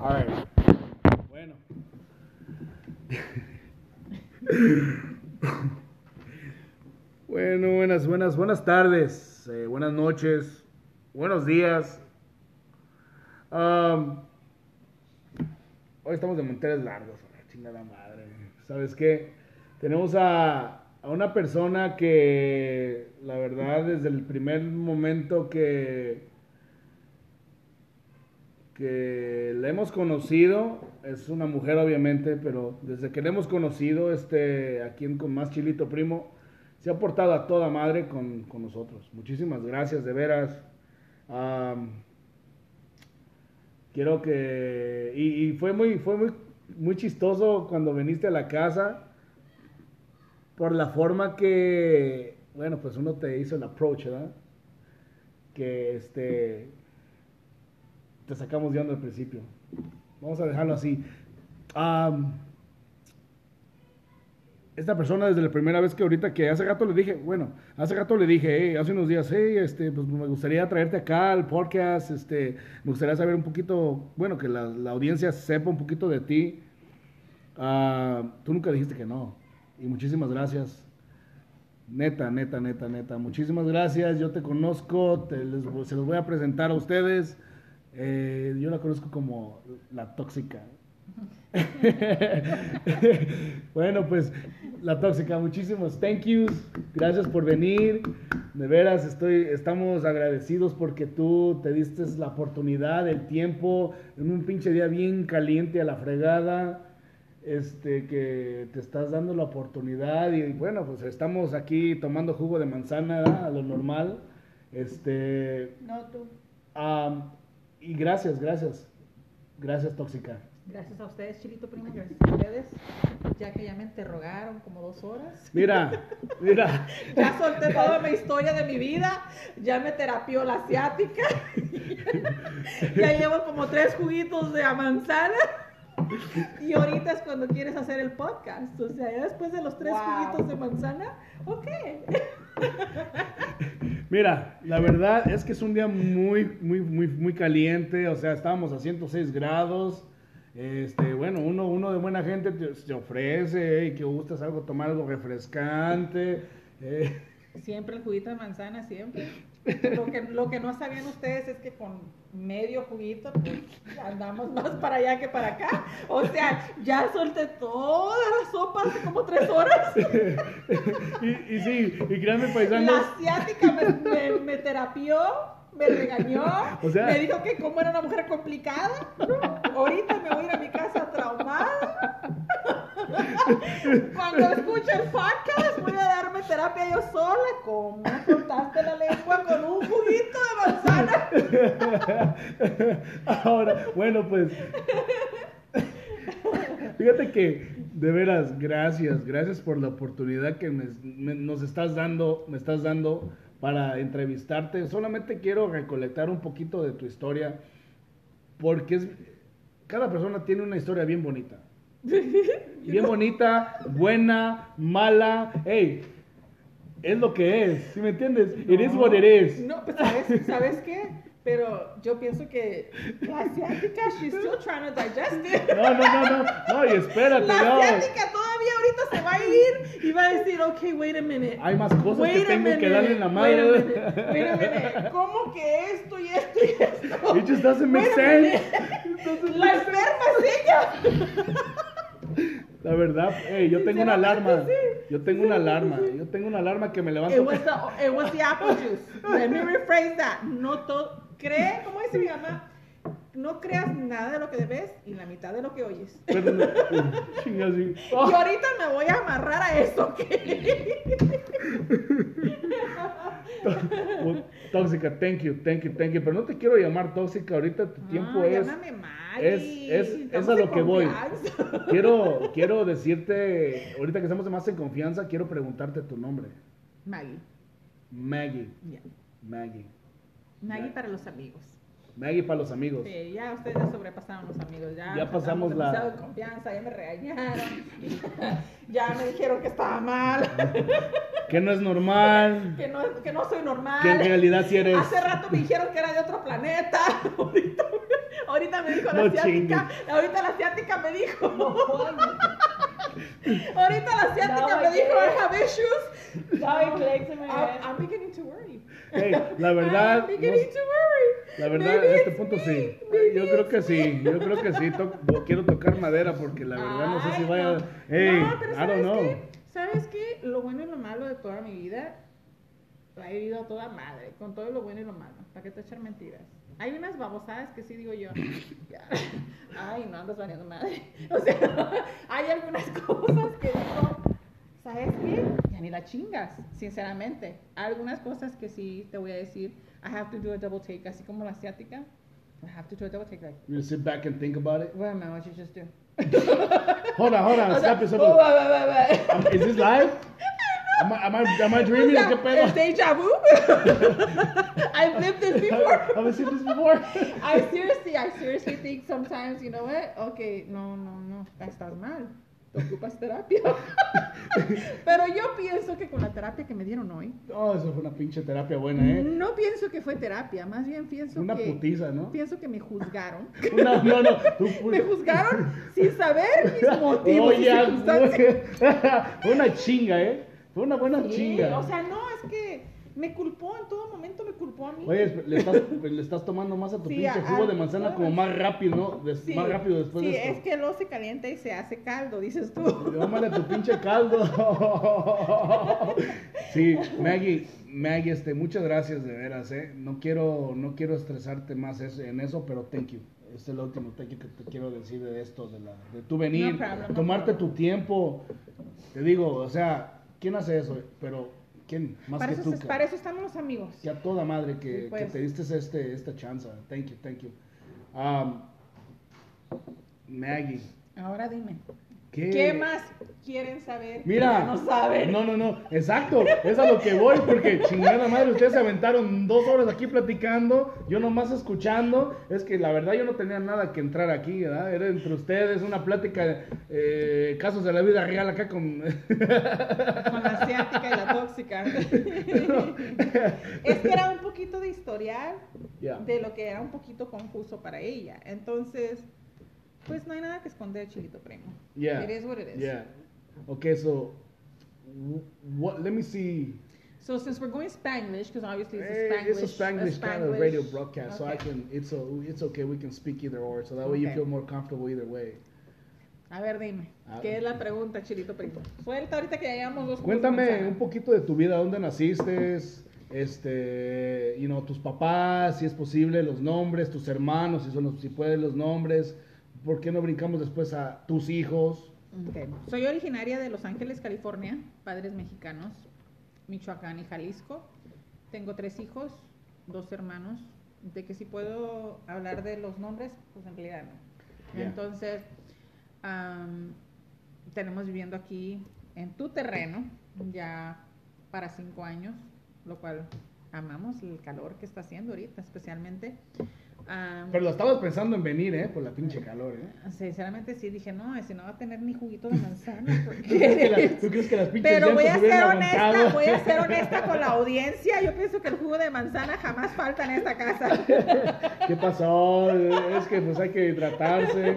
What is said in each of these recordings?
Alright. Bueno. bueno, buenas, buenas, buenas tardes, eh, buenas noches, buenos días. Um, hoy estamos de manteles largos, chingada madre. ¿Sabes qué? Tenemos a, a una persona que, la verdad, desde el primer momento que que la hemos conocido, es una mujer obviamente, pero desde que la hemos conocido, este, aquí en con Más Chilito Primo, se ha portado a toda madre con, con nosotros. Muchísimas gracias, de veras. Quiero que... Y, y fue, muy, fue muy, muy chistoso cuando viniste a la casa, por la forma que, bueno, pues uno te hizo el approach, ¿verdad? Que este te sacamos de onda al principio. Vamos a dejarlo así. Am, esta persona desde la primera vez que ahorita que hace rato le dije, bueno, hace rato le dije, hey, hace unos días, hey, este, pues me gustaría traerte acá al podcast, este, me gustaría saber un poquito, bueno, que la, la audiencia sepa un poquito de ti. Ah, tú nunca dijiste que no. Y muchísimas gracias. Neta, neta, neta, neta. Muchísimas gracias. Yo te conozco, te les- se los voy a presentar a ustedes. Eh, yo la conozco como la tóxica. bueno, pues la tóxica, muchísimos thank yous. Gracias por venir. De veras, estoy, estamos agradecidos porque tú te diste la oportunidad, el tiempo, en un pinche día bien caliente a la fregada. Este, que te estás dando la oportunidad y bueno, pues estamos aquí tomando jugo de manzana ¿verdad? a lo normal. Este, No tú. Am, y gracias, gracias. Gracias, Tóxica. Gracias a ustedes, Chilito Primo, gracias a ustedes, ya que ya me interrogaron como dos horas. Mira, mira. Ya solté toda mi historia de mi vida, ya me terapió la asiática, ya llevo como tres juguitos de manzana. Y ahorita es cuando quieres hacer el podcast. O sea, ya después de los tres Wow. juguitos de manzana, ok. Mira, la verdad es que es un día muy, muy, muy, muy caliente. O sea, estábamos a 106 grados. Este, bueno, uno, uno de buena gente te, ofrece, y que gustas algo, tomar algo refrescante. eh, Siempre el juguito de manzana, siempre. Lo que, lo que no sabían ustedes es que con medio juguito pues, andamos más para allá que para acá. O sea, ya solté toda la sopa hace como tres horas. y, y sí, y créanme, paisanos. La asiática me, me, me terapió, me regañó, O sea- me dijo que como era una mujer complicada. Ahorita me voy a ir a mi casa traumada. Cuando escuche el podcast voy a darme terapia yo sola. ¿Cómo cortaste la lengua con un juguito de manzana? Ahora, bueno, pues. Fíjate que, de veras, gracias, gracias por la oportunidad que nos estás dando, me estás dando para entrevistarte. Solamente quiero recolectar un poquito de tu historia, porque es, cada persona tiene una historia bien bonita. Bien bonita, buena, mala, hey, es lo que es, ¿sí me entiendes? It is what it is. No, pues ¿sabes, ¿sabes qué? Pero yo pienso que la asiática, she's still trying to digest it. No, no, no, no, no, y espérate, La no. asiática todavía ahorita se va a ir y va a decir, ok, wait a minute. Hay más cosas Wait que tengo que minute, darle en la wait a madre. minute, Wait a minute. ¿Cómo que esto y esto y esto? It just doesn't make sense. It doesn't La enferma es ella. La verdad, hey, yo tengo una alarma. Yo tengo una alarma. Yo tengo una alarma que me It levanto. was the, it was the apple juice. Let me rephrase that. No todo, cree, ¿cómo dice mi mamá? No creas nada de lo que ves y la mitad de lo que oyes. Pero no-. Y ahorita me voy a amarrar a eso, Tóxica, thank you, thank you, thank you. Pero no te quiero llamar tóxica. Ahorita tu tiempo Ah, es. Llámame Maggie. es- es- es a lo que voy. Quiero, quiero decirte, ahorita que estamos más en confianza, quiero preguntarte tu nombre. Maggie. Maggie. ya. Maggie. Maggie para los amigos. Maggie para los amigos. Sí, ya ustedes ya sobrepasaron los amigos. Ya, pasamos la- demasiado de confianza, ya me regañaron. ya me dijeron que estaba mal. Que no es normal. que, no, que no soy normal. Que en realidad sí eres. Hace rato me dijeron que era de otro planeta. Ahorita, Ahorita me dijo la No asiática. Ahorita la asiática me dijo. Ahorita la asiática No, me dijo. I have issues. I'm beginning to worry. Hey, la verdad, beginning no-. La verdad, a este punto me. sí. Maybe Yo creo que sí, yo creo que sí. To- quiero tocar madera porque la verdad no sé si Ay, vaya. no. Hey, No, pero I don't ¿sabes know. qué? ¿Sabes qué? Lo bueno y lo malo de toda mi vida, la he vivido a toda madre, con todo lo bueno y lo malo. ¿Para qué te echar mentiras? Hay unas babosadas que sí digo yo. Ay, no andas valiendo madre. O sea, hay algunas cosas que digo, ¿sabes qué? Ni la chingas, sinceramente. Hay algunas cosas que sí te voy a decir, I have to do a double take, así como la asiática. I have to do a double take, like, You sit back and think about it. a minute, what you just do? Hold on, hold on. O sea, yourself. oh. Um, Is this live? Am I, am I, am I dreaming? O sea, ¿Qué pedo? Déjà vu? I've lived this before. Have I seen this before? I seriously, I seriously think sometimes, you know what? Okay, no, no, no, estás mal. Ocupas terapia. Pero yo pienso que con la terapia que me dieron hoy, Oh, eso fue una pinche terapia buena, ¿eh? no pienso que fue terapia, más bien pienso Una que putiza, ¿no? pienso que me juzgaron. Una, no, no. tú- Me juzgaron sin saber mis motivos y Oye, circunstancias. güey. una chinga, ¿eh? Fue una buena Sí, chinga. o sea, no, me culpó en todo momento, me culpó a mí. Oye, le estás, le estás tomando más a tu Sí, pinche jugo de manzana como más rápido, ¿no? Des- Sí, más rápido después sí, de esto. es que luego se calienta y se hace caldo, dices tú. Tómale tu pinche caldo. sí, Maggie, Maggie, este, muchas gracias de veras, ¿eh? No quiero, no quiero estresarte más en eso, pero thank you. Este es el último thank you que te quiero decir de esto, de, la, de tú venir, No problem, tomarte tu tiempo. Te digo, o sea, ¿quién hace eso? Pero, ¿quién? Más Para que eso, tú. para eso estamos los amigos. que a toda madre que, pues. que te diste este, esta chance. Thank you, thank you. Um, Maggie, Ahora dime, ¿qué, ¿qué más quieren saber? que Mira, no saben. No, no, no, exacto, es a lo que voy, porque chingada madre, ustedes se aventaron dos horas aquí platicando, yo nomás escuchando, es que la verdad yo no tenía nada que entrar aquí, ¿verdad? Era entre ustedes una plática, eh, casos de la vida real acá con... Con la asiática y la tóxica. es que era un poquito de historial de lo que era un poquito confuso para ella. Entonces, pues no hay nada que esconder, chilito primo. Yeah. It is what it is. Yeah. Okay, so what? Let me see. So since we're going Spanglish, because obviously it's a Spanglish, it's a Spanglish, kind of radio broadcast, so I Okay. can. It's a, it's okay. We can speak either or, so that way you Okay. feel more comfortable either way. A ver, dime, Ah. ¿qué es la pregunta, chilito primo? Suelta ahorita que ya llevamos dos Cuéntame un poquito de tu vida, dónde naciste, este, you know, tus papás, si es posible, los nombres, tus hermanos, si son los, si puedes los nombres. ¿Por qué no brincamos después a tus hijos? Soy originaria de Los Ángeles, California, padres mexicanos, Michoacán y Jalisco. Tengo tres hijos, dos hermanos. De que si puedo hablar de los nombres, pues en realidad no. Entonces, tenemos viviendo aquí en tu terreno ya para cinco años, lo cual amamos el calor que está haciendo ahorita, especialmente. Am, Pero lo estabas pensando en venir, ¿eh? Por la pinche calor, ¿eh? Sinceramente sí dije, no, si no va a tener ni juguito de manzana. ¿Tú crees que, Porque... las- tú crees que las pinches Pero voy a ser honesta, aguantado? voy a ser honesta con la audiencia. Yo pienso que el jugo de manzana jamás falta en esta casa. ¿Qué pasó? Es que pues hay que hidratarse.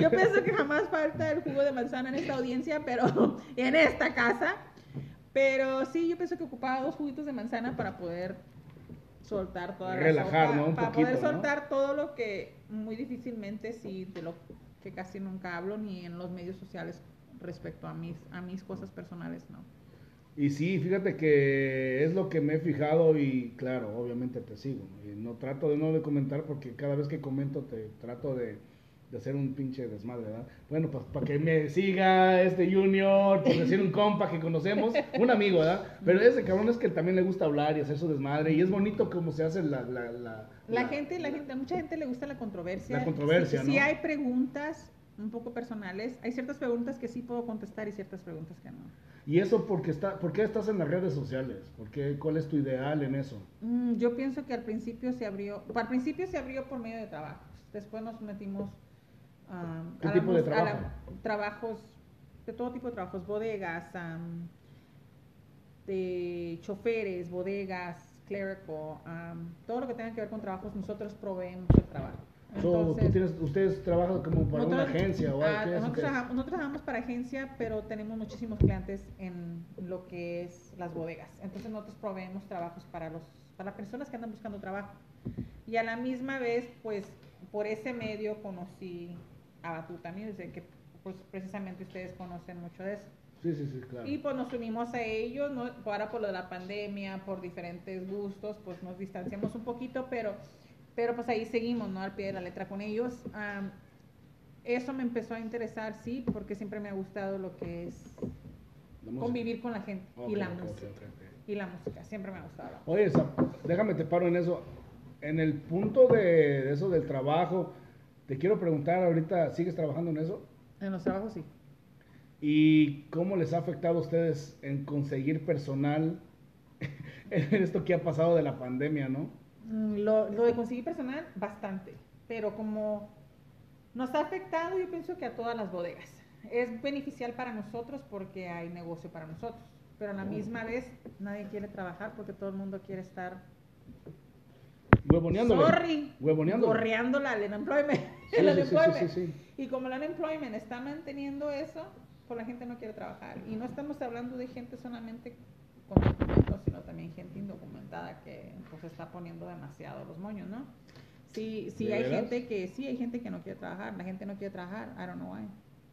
Yo pienso que jamás falta el jugo de manzana en esta audiencia, pero en esta casa. Pero sí, yo pienso que ocupaba dos juguitos de manzana para poder soltar toda la Relajar, sopa, ¿no? Un para poquito, poder ¿no? soltar todo lo que muy difícilmente sí de lo que casi nunca hablo ni en los medios sociales respecto a mis a mis cosas personales, no. Y sí, fíjate que es lo que me he fijado y claro, obviamente te sigo. Y no trato de no de comentar porque cada vez que comento te trato de, de hacer un pinche desmadre, ¿verdad? Bueno, pues para que me siga este Junior, por decir un compa que conocemos, un amigo, ¿verdad? Pero ese cabrón es que también le gusta hablar y hacer su desmadre y es bonito como se hace la... La, la, La gente, la gente, a mucha gente le gusta la controversia. La controversia, Si ¿no? sí hay preguntas un poco personales. Hay ciertas preguntas que sí puedo contestar y ciertas preguntas que no. Y eso porque está, ¿por qué estás en las redes sociales? ¿Por qué, ¿Cuál es tu ideal en eso? Mm, yo pienso que al principio se abrió, al principio se abrió por medio de trabajos. Después nos metimos um, ¿Qué tipo de a la- trabajo? trabajos, de todo tipo de trabajos, bodegas, um, de choferes, bodegas, clerical, um, todo lo que tenga que ver con trabajos, nosotros proveemos el trabajo. So, tú Entonces, tienes, ustedes trabajan como para una nosotros- agencia o ah, algo ¿qué hacen nosotros, trabajamos, nosotros trabajamos para agencia, pero tenemos muchísimos clientes en lo que es las bodegas. Entonces nosotros proveemos trabajos para los para personas que andan buscando trabajo. Y a la misma vez, pues por ese medio conocí a Batuta Music, que pues precisamente ustedes conocen mucho de eso. Sí, sí, sí, claro. Y pues nos unimos a ellos, ¿no? ahora por lo de la pandemia, por diferentes gustos, pues nos distanciamos un poquito, pero, pero pues ahí seguimos, ¿no? Al pie de la letra con ellos. Eso me empezó a interesar, sí, porque siempre me ha gustado lo que es convivir con la gente y la música. Y la música, siempre me ha gustado. Oye, déjame te paro en eso. En el punto de eso del trabajo, te quiero preguntar ahorita, ¿sigues trabajando en eso? En los trabajos sí. ¿Y cómo les ha afectado a ustedes en conseguir personal en esto que ha pasado de la pandemia, no? Mm, Lo, lo de conseguir personal, bastante. Pero como nos ha afectado, yo pienso que a todas las bodegas. Es beneficial para nosotros porque hay negocio para nosotros. Pero a la misma vez nadie quiere trabajar porque todo el mundo quiere estar Huevoneándole. sorry, Huevoneándole. gorreándola al unemployment. El unemployment. sí. Y como el unemployment está manteniendo eso, pues la gente no quiere trabajar. Y no estamos hablando de gente solamente con documentos, sino también gente indocumentada que pues está poniendo demasiado los moños, ¿no? Sí, sí ¿De hay veras? gente que sí hay gente que no quiere trabajar, la gente no quiere trabajar, I don't know why.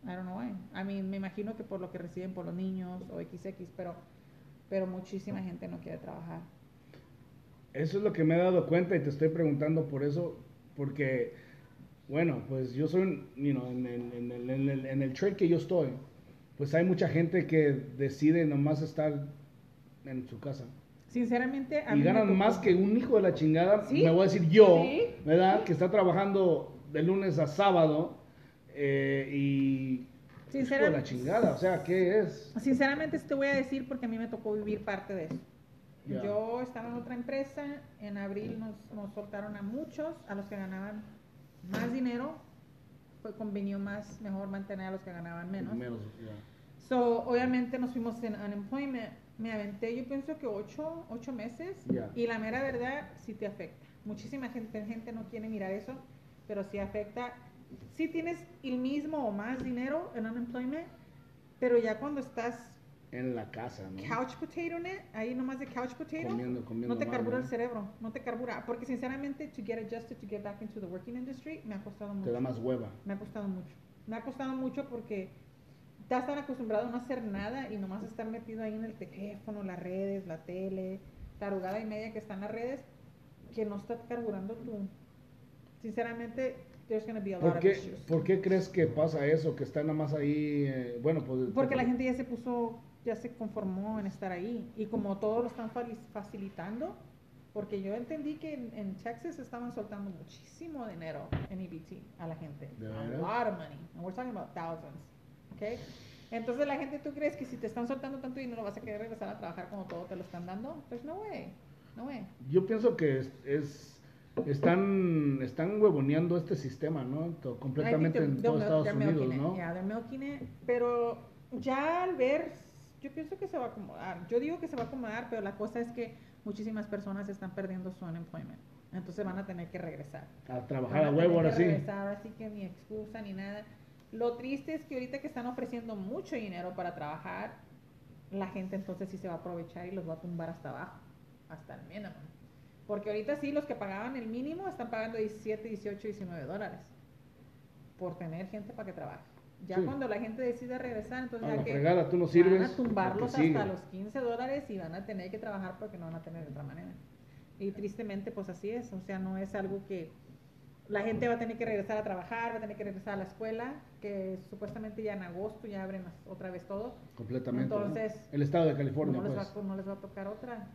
I don't know why. I mean, me imagino que por lo que reciben por los niños o XX, pero pero muchísima gente no quiere trabajar. Eso es lo que me he dado cuenta y te estoy preguntando por eso, porque, bueno, pues yo soy, un- you know, en, en- en el, en el- en el trade que yo estoy, pues hay mucha gente que decide nomás estar en su casa. Sinceramente, a Y mí ganan más que un hijo de la chingada, Sí, me voy a decir yo, sí, ¿verdad? sí. Que está trabajando de lunes a sábado eh, y... hijo de la Sinceramente- chingada, o sea, ¿qué es? Sinceramente, te voy a decir porque a mí me tocó vivir parte de eso. Ya. Yo estaba en otra empresa, en abril nos, nos soltaron a muchos, a los que ganaban más dinero, fue convenio más, mejor mantener a los que ganaban menos. Menos, ya. So, obviamente nos fuimos en unemployment, me aventé yo pienso que ocho, ocho meses y la mera verdad sí te afecta. Muchísima gente, gente no quiere mirar eso, pero sí afecta. Sí tienes el mismo o más dinero en unemployment, pero ya cuando estás En la casa, ¿no? couch potato net, ahí nomás de couch potato, Comiendo, comiendo no te mal, carbura ¿no? el cerebro, no te carbura, porque sinceramente to get adjusted to get back into the working industry me ha costado mucho. Te da más hueva. Me ha costado mucho. Me ha costado mucho porque estás tan acostumbrado a no hacer nada y nomás estar metido ahí en el teléfono, las redes, la tele, tarugada y media que están las redes, que no está carburando tu... Sinceramente, there's gonna be a lot ¿Por of qué, issues. ¿Por qué crees que pasa eso? Que está nada más ahí, eh, bueno, pues... Porque la gente ya se puso, ya se conformó en estar ahí. Y como todos lo están facilitando, porque yo entendí que en, en Texas estaban soltando muchísimo dinero en EBT a la gente. ¿De A lot of money. And we're talking about thousands. Okay? Entonces la gente, ¿tú crees que si te están soltando tanto dinero vas a querer regresar a trabajar como todo te lo están dando? There's no way. No way. Yo pienso que es, es- están, están huevoneando este sistema, ¿no? To- completamente en todo they're- Estados Unidos. ¿no? Yeah. Pero ya al ver, yo pienso que se va a acomodar. Yo digo que se va a acomodar, pero la cosa es que muchísimas personas están perdiendo su unemployment. Entonces van a tener que regresar. A trabajar a huevo ahora sí. regresar, ahora sí que ni excusa ni nada. Lo triste es que ahorita que están ofreciendo mucho dinero para trabajar, la gente entonces sí se va a aprovechar y los va a tumbar hasta abajo, hasta el mínimo. Porque ahorita sí, los que pagaban el mínimo están pagando 17, 18, 19 dólares por tener gente para que trabaje. Ya Sí. cuando la gente decide regresar, entonces A ya que fregada, tú no sirves. van a tumbarlos hasta los 15 dólares y van a tener que trabajar porque no van a tener de otra manera. Y tristemente, pues así es. O sea, no es algo que la gente va a tener que regresar a trabajar, va a tener que regresar a la escuela, que supuestamente ya en agosto ya abren otra vez todo. Completamente. ¿no? Entonces, El estado de California, no, les pues. va, no les va a tocar otra.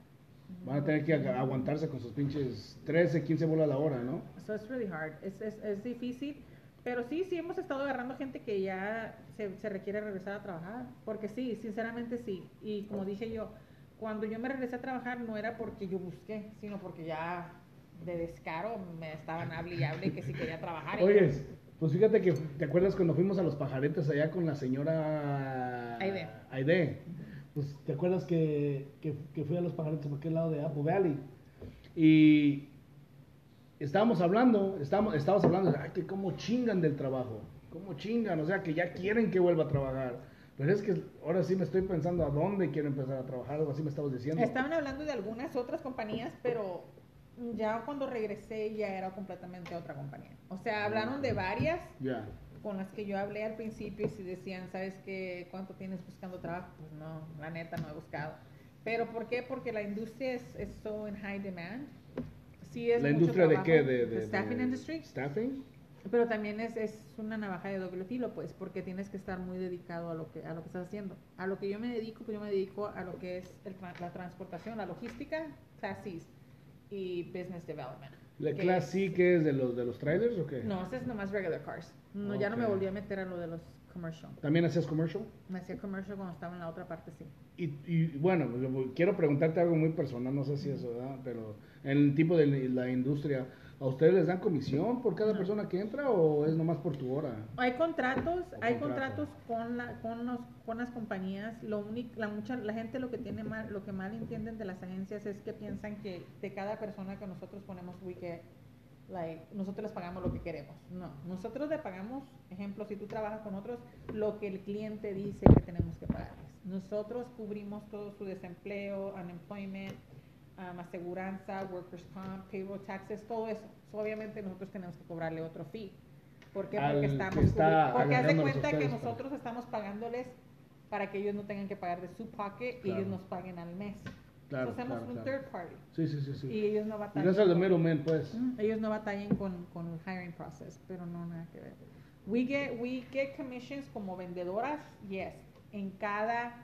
Van a tener que ag- aguantarse con sus pinches 13, 15 bolas la hora, ¿no? So it's really hard. Es, es, es difícil. Pero sí, sí hemos estado agarrando gente que ya se, se requiere regresar a trabajar. Porque sí, sinceramente sí. Y como dije yo, cuando yo me regresé a trabajar no era porque yo busqué, sino porque ya de descaro me estaban hable y hable que si quería trabajar. Oye, pues fíjate que, ¿te acuerdas cuando fuimos a los pajaretes allá con la señora Aide. Aide? Pues, ¿te acuerdas que, que, que fui a los pajaretes por aquel lado de Apple Valley? Y estábamos hablando, estábamos, estábamos hablando de ay, que cómo chingan del trabajo, cómo chingan, o sea, que ya quieren que vuelva a trabajar. Pero es que ahora sí me estoy pensando a dónde quiero empezar a trabajar, algo así me estabas diciendo. Estaban hablando de algunas otras compañías, pero ya cuando regresé ya era completamente otra compañía. O sea, hablaron de varias Ya. con las que yo hablé al principio y si decían, ¿sabes qué? ¿Cuánto tienes buscando trabajo? Pues no, la neta no he buscado. ¿Pero por qué? Porque la industria es, es so in high demand. Sí es ¿La mucho industria de qué? De, de- staffing de- industry. Staffing. Pero también es, es una navaja de doble filo, pues, porque tienes que estar muy dedicado a lo que a lo que estás haciendo. A lo que yo me dedico, pues yo me dedico a lo que es el la transportación, la logística, taxis y business development. ¿La que Class es- C que es de los, de los trailers o qué? No, ese es nomás regular cars. No, ya no me volví a meter a lo de los commercial. ¿También hacías commercial? Me hacía commercial cuando estaba en la otra parte, sí. Y, y, bueno, yo quiero preguntarte algo muy personal, no sé si eso, ¿verdad? Pero en el tipo de la industria, ¿a ustedes les dan comisión por cada No. persona que entra o es nomás por tu hora? Hay contratos, O hay contrato. contratos con la, con los, con las compañías. Lo único, la mucha, la gente lo que tiene mal, lo que mal entienden de las agencias es que piensan que de cada persona que nosotros ponemos we get, like, nosotros les pagamos lo que queremos. No, nosotros le pagamos, ejemplo, si tú trabajas con otros, lo que el cliente dice que tenemos que pagarles. Nosotros cubrimos todo su desempleo, unemployment, um, aseguranza, workers comp, payroll taxes, todo eso. So, obviamente nosotros tenemos que cobrarle otro fee. ¿Por qué? Porque que estamos porque haz de cuenta que para- nosotros estamos pagándoles para que ellos no tengan que pagar de su pocket y ellos nos paguen al mes. Claro, So, hacemos claro, un claro. third party Sí, sí, sí, sí. y ellos no batallan. el de con- middleman, pues. Ellos no batallan con, con el hiring process, pero no nada que ver. We get, we get commissions como vendedoras, yes, en cada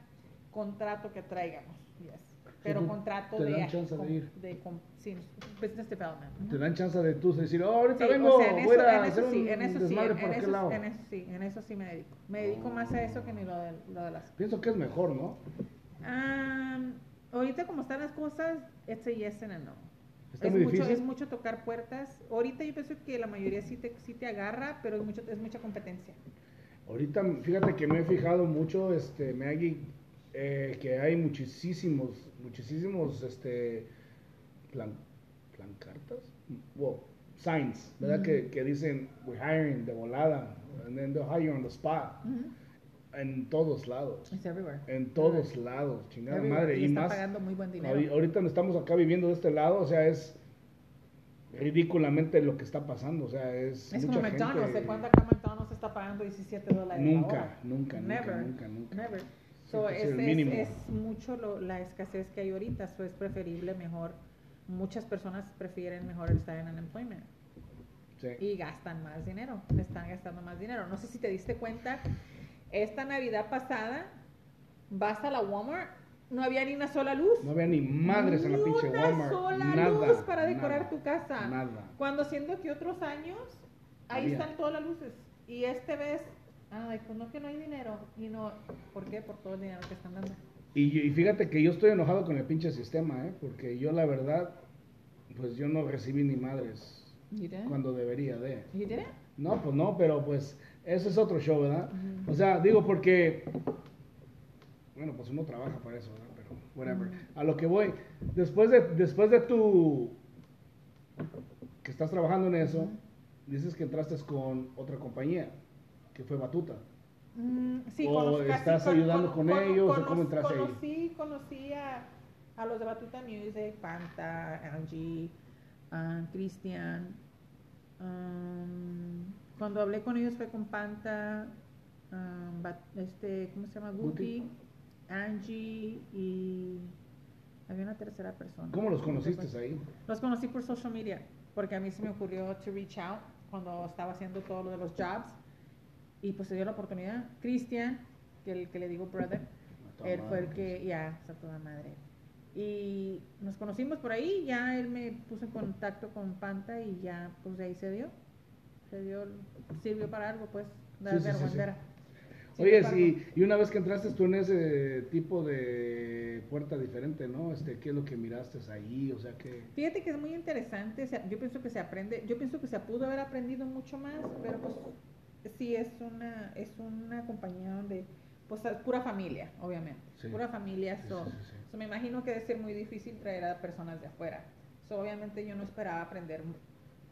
contrato que traigamos, yes. Pero contrato te de, dan chance de com- ir. de com- sí, business development. Te dan chance de tú decir, oh, ahorita Sí, vengo, o sea, en voy eso, a en hacer eso sí, un en eso sí, en, en eso, lado. en eso sí, en eso sí me dedico. Me dedico más a eso que ni lo de, lo de las... Pienso que es mejor, ¿no? Am, ahorita como están las cosas, it's a yes and a no. Está es muy mucho, difícil. es mucho tocar puertas. Ahorita yo pienso que la mayoría sí te, sí te agarra, pero es, mucho, es mucha competencia. Ahorita, fíjate que me he fijado mucho, este, Maggie, eh, que hay muchísimos, muchísimos, este, plan, plancartas, well, signs, ¿verdad? Que, que dicen, we're hiring de volada, and then they'll hire on the spot, en todos lados, It's everywhere. en todos lados, chingada Everywhere. madre, y y está más, pagando muy buen dinero. ahori- ahorita no estamos acá viviendo de este lado, o sea, es ridículamente lo que está pasando, o sea, es es mucha como McDonald's. ¿De cuándo acá McDonald's está pagando 17 dólares la Nunca, hora? nunca, nunca, Never. nunca, nunca. Never. So, es, es- mínimo. es mucho lo- la escasez que hay ahorita. So, es preferible mejor. Muchas personas prefieren mejor estar en unemployment Sí. y gastan más dinero. Están gastando más dinero. No sé si te diste cuenta, esta Navidad pasada vas a la Walmart, no había ni una sola luz. No había ni madres en la Ni pinche una Walmart. sola nada, luz para decorar nada, tu casa. Nada. Cuando siendo que otros años, ahí Había. están todas las luces. Y este vez, ay, pues no que no hay dinero. Y no, ¿por qué? Por todo el dinero que están dando. Y, y fíjate que yo estoy enojado con el pinche sistema, ¿eh? Porque yo la verdad, pues yo no recibí ni madres cuando debería de. It? No, pues no, pero pues ese es otro show, ¿verdad? O sea, digo porque, bueno, pues uno trabaja para eso, ¿verdad? Pero, whatever. A lo que voy, después de, después de tu, que estás trabajando en eso, dices que entraste con otra compañía, que fue Batuta. Mm, sí, ¿O estás ayudando con ellos, o cómo entraste ahí? conocí, Conocí a, a los de Batuta Music, Panta, Angie, ah, Cristian. um, cuando hablé con ellos fue con Panta, um, Bat- este, ¿cómo se llama? Guti. Guti, Angie y había una tercera persona. ¿Cómo los conociste ahí? Los conocí por social media, porque a mí se me ocurrió to reach out cuando estaba haciendo todo lo de los jobs y pues se dio la oportunidad. Cristian, que el que le digo brother, él fue el que, ya, está toda madre. Y nos conocimos por ahí, ya él me puso en contacto con Panta y ya, pues de ahí se dio. Se dio, sirvió para algo, pues, de Sí, vergüenza. sí. Oye, sí, y una vez que entraste tú en ese tipo de puerta diferente, ¿no? Este, ¿qué es lo que miraste ahí? O sea, que... Fíjate que es muy interesante, o sea, yo pienso que se aprende, yo pienso que se pudo haber aprendido mucho más, pero pues sí es una, es una compañía donde, pues es pura familia, obviamente, Sí. pura familia, so, sí. so me imagino que debe ser muy difícil traer a personas de afuera, so obviamente yo no esperaba aprender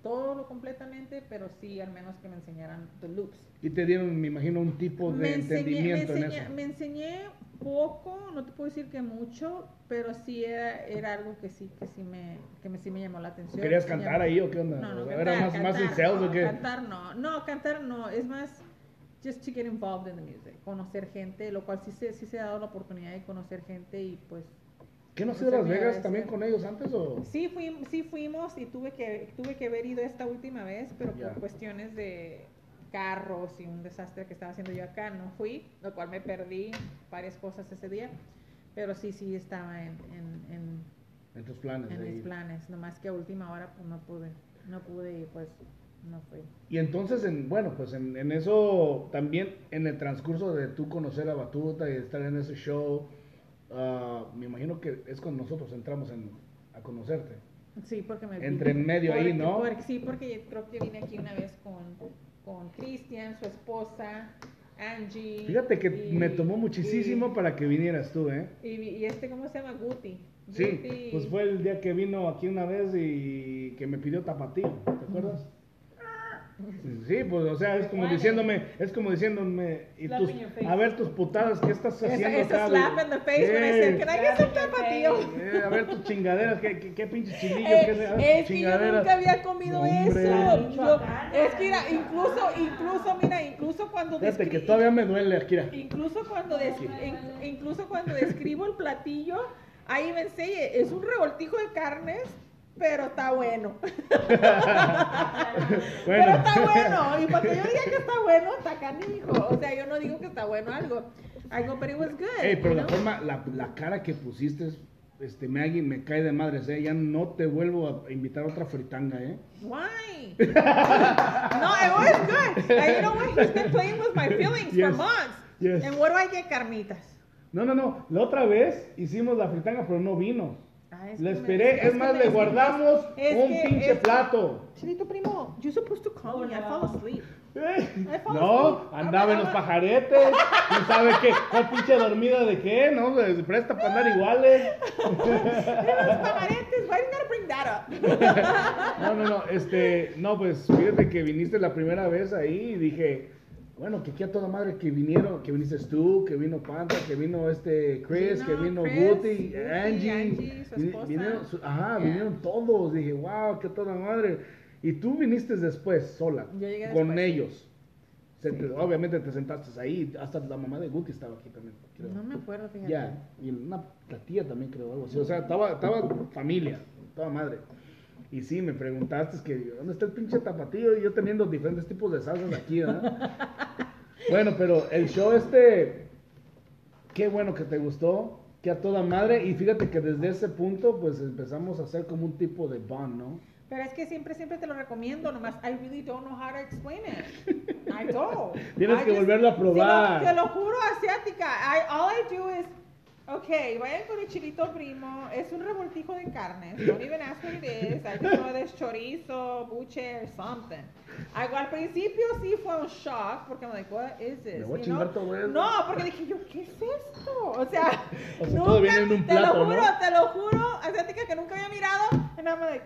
todo completamente, pero sí al menos que me enseñaran the loops. Y te dieron, me imagino, un tipo de me enseñé, me, entendimiento en enseñé, eso. me enseñé poco, no te puedo decir que mucho, pero sí era, era algo que sí, que sí me, que me, sí me llamó la atención. ¿Querías Me cantar llamó- ahí o qué onda? No, no, ¿Era cantar, más, más en cantar, sales no, o qué? Cantar no, no, cantar no, es más just to get involved in the music, conocer gente, lo cual sí se, sí se ha dado la oportunidad de conocer gente y pues ¿Qué no has Pues ido a Las Vegas también con ellos antes o...? Sí, fui, sí fuimos y tuve que, tuve que haber ido esta última vez, pero por cuestiones de carros y un desastre que estaba haciendo yo acá, no fui, lo cual me perdí varias cosas ese día, pero sí, sí estaba en, en, en, En tus planes. en mis ir. planes, nomás que a última hora pues no pude, no pude y pues no fui. Y entonces, en, bueno, pues en, en eso también, en el transcurso de tú conocer a Batuta y estar en ese show, ah, me imagino que es cuando nosotros entramos en, a conocerte. Sí, porque me Entre en medio ahí, ¿no? porque- sí, porque creo que vine aquí una vez con, con Cristian, su esposa, Angie. Fíjate que y- me tomó muchísimo y- para que vinieras tú, ¿eh? Y, y este, ¿cómo se llama? Guti. Sí, Guti. pues fue el día que vino aquí una vez y que me pidió tapatío, ¿te acuerdas? Sí, pues, o sea, es como Vale. diciéndome, es como diciéndome, y tus, a ver tus putadas, ¿qué estás haciendo esa acá? slap in the face when I said, can I get some your tapatío? eh, a ver tus chingaderas, ¿qué, qué, qué pinche chilillo? Eh, qué, es que yo chingaderas. nunca había comido Hombre. eso. Yo- es que mira, incluso, incluso, mira, incluso cuando Fíjate que descri- todavía me duele, Akira. Incluso cuando, des- in- incluso cuando describo el platillo, ahí me enseñé, es un revoltijo de carnes, pero está bueno. Pero está bueno. Y para que yo diga que está bueno, está canijo. O sea, yo no digo que está bueno algo. I go, but it was good. Ey, pero la know? forma, la, la cara que pusiste, este, Maggie, me cae de madres, ¿eh? Ya no te vuelvo a invitar a otra fritanga, ¿eh? Why? no, it was good. And you know what? He's been playing with my feelings Yes. for months. Yes. And what do I get? Carnitas. No, no, no. La otra vez hicimos la fritanga, pero no vino. Ah, es Le esperé, es, más, le guardamos es un que- pinche plato. Chinito primo, you're supposed to call me. I fall asleep. Eh, I fall No, asleep. andaba en los pajaretes. No sabe qué, cuál pinche dormida de qué, ¿no? Se presta para andar iguales. En los pagaretes, why didn't I bring that up? No, no, no, este, no, pues fíjate que viniste la primera vez ahí y dije, bueno, que aquí a toda madre que vinieron, que viniste tú, que vino Panta, que vino este Chris, Vino que vino Guti, Angie, Angie, su esposa. vinieron, su- ajá, Yeah. vinieron todos, dije, wow, que toda madre. Y tú viniste después, sola, Yo llegué con después. ellos. Te- obviamente te sentaste ahí, hasta la mamá de Guti estaba aquí también, creo. No me acuerdo, fíjate. Ya, y una la tía también creo, algo así. O sea, estaba, estaba familia, toda madre. Y sí, me preguntaste que dónde está el pinche tapatío y yo teniendo diferentes tipos de salsas aquí, ¿verdad? bueno, pero el show este, qué bueno que te gustó, que a toda madre. Y fíjate que desde ese punto, pues empezamos a hacer como un tipo de bond, ¿no? Pero es que siempre, siempre te lo recomiendo, nomás I really don't know how to explain it. I don't. Tienes I que volverlo a probar. Te lo, te lo juro, asiática. I, all I do is, ok, vayan con el chilito primo, es un revoltijo de carnes. Don't even ask what it is. I just know there's chorizo, buche, or something. I, al principio sí fue un shock, porque I'm like, what is this? Me voy a You chingar know? todo eso. No, porque dije yo, ¿qué es esto? O sea, O sea, todo viene en un te lo plato, juro, ¿no? te lo juro, asiática que nunca había mirado. And I'm like,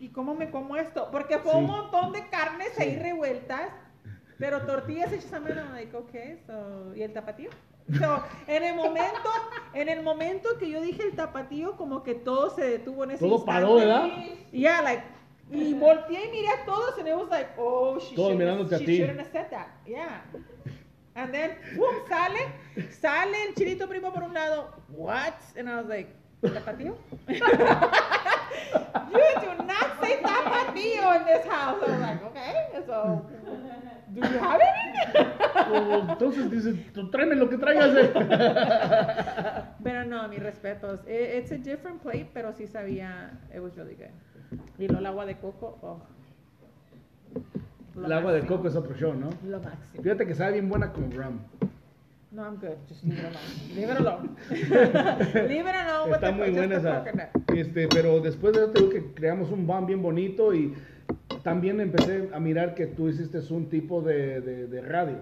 ¿y cómo me como esto? Porque fue Sí. un montón de carnes Sí. ahí revueltas, pero tortillas hechas a mano. Like, okay, so, ¿y el tapatío? So, en el momento, en el momento que yo dije el tapatío, como que todo se detuvo en ese Todo instante. paró, ¿verdad? Yeah, like, y volteé y miré a todos, and it was like, oh, she Todos shouldn't- mirándote a she ti. shouldn't have said that. Yeah. And then, boom, sale, sale el chilito primo por un lado, what? And I was like, ¿tapatío? you do not say tapatío in this house. I was like, okay, so, do you have any? O entonces dices, tú tráeme lo que traigas. eh". Pero no, mis respetos. I- It's a different plate, pero sí sabía, it was really good. Y lo el agua de coco, oh. Lo El agua de máximo. coco es otro show, ¿no? Lo máximo. Fíjate que sabe bien buena con rum. No, I'm good. Just leave it alone. Leave it alone. leave it alone Está muy buena esa. Este, pero después de eso te digo que creamos un band bien bonito y también empecé a mirar que tú hiciste un tipo de, de, de radio.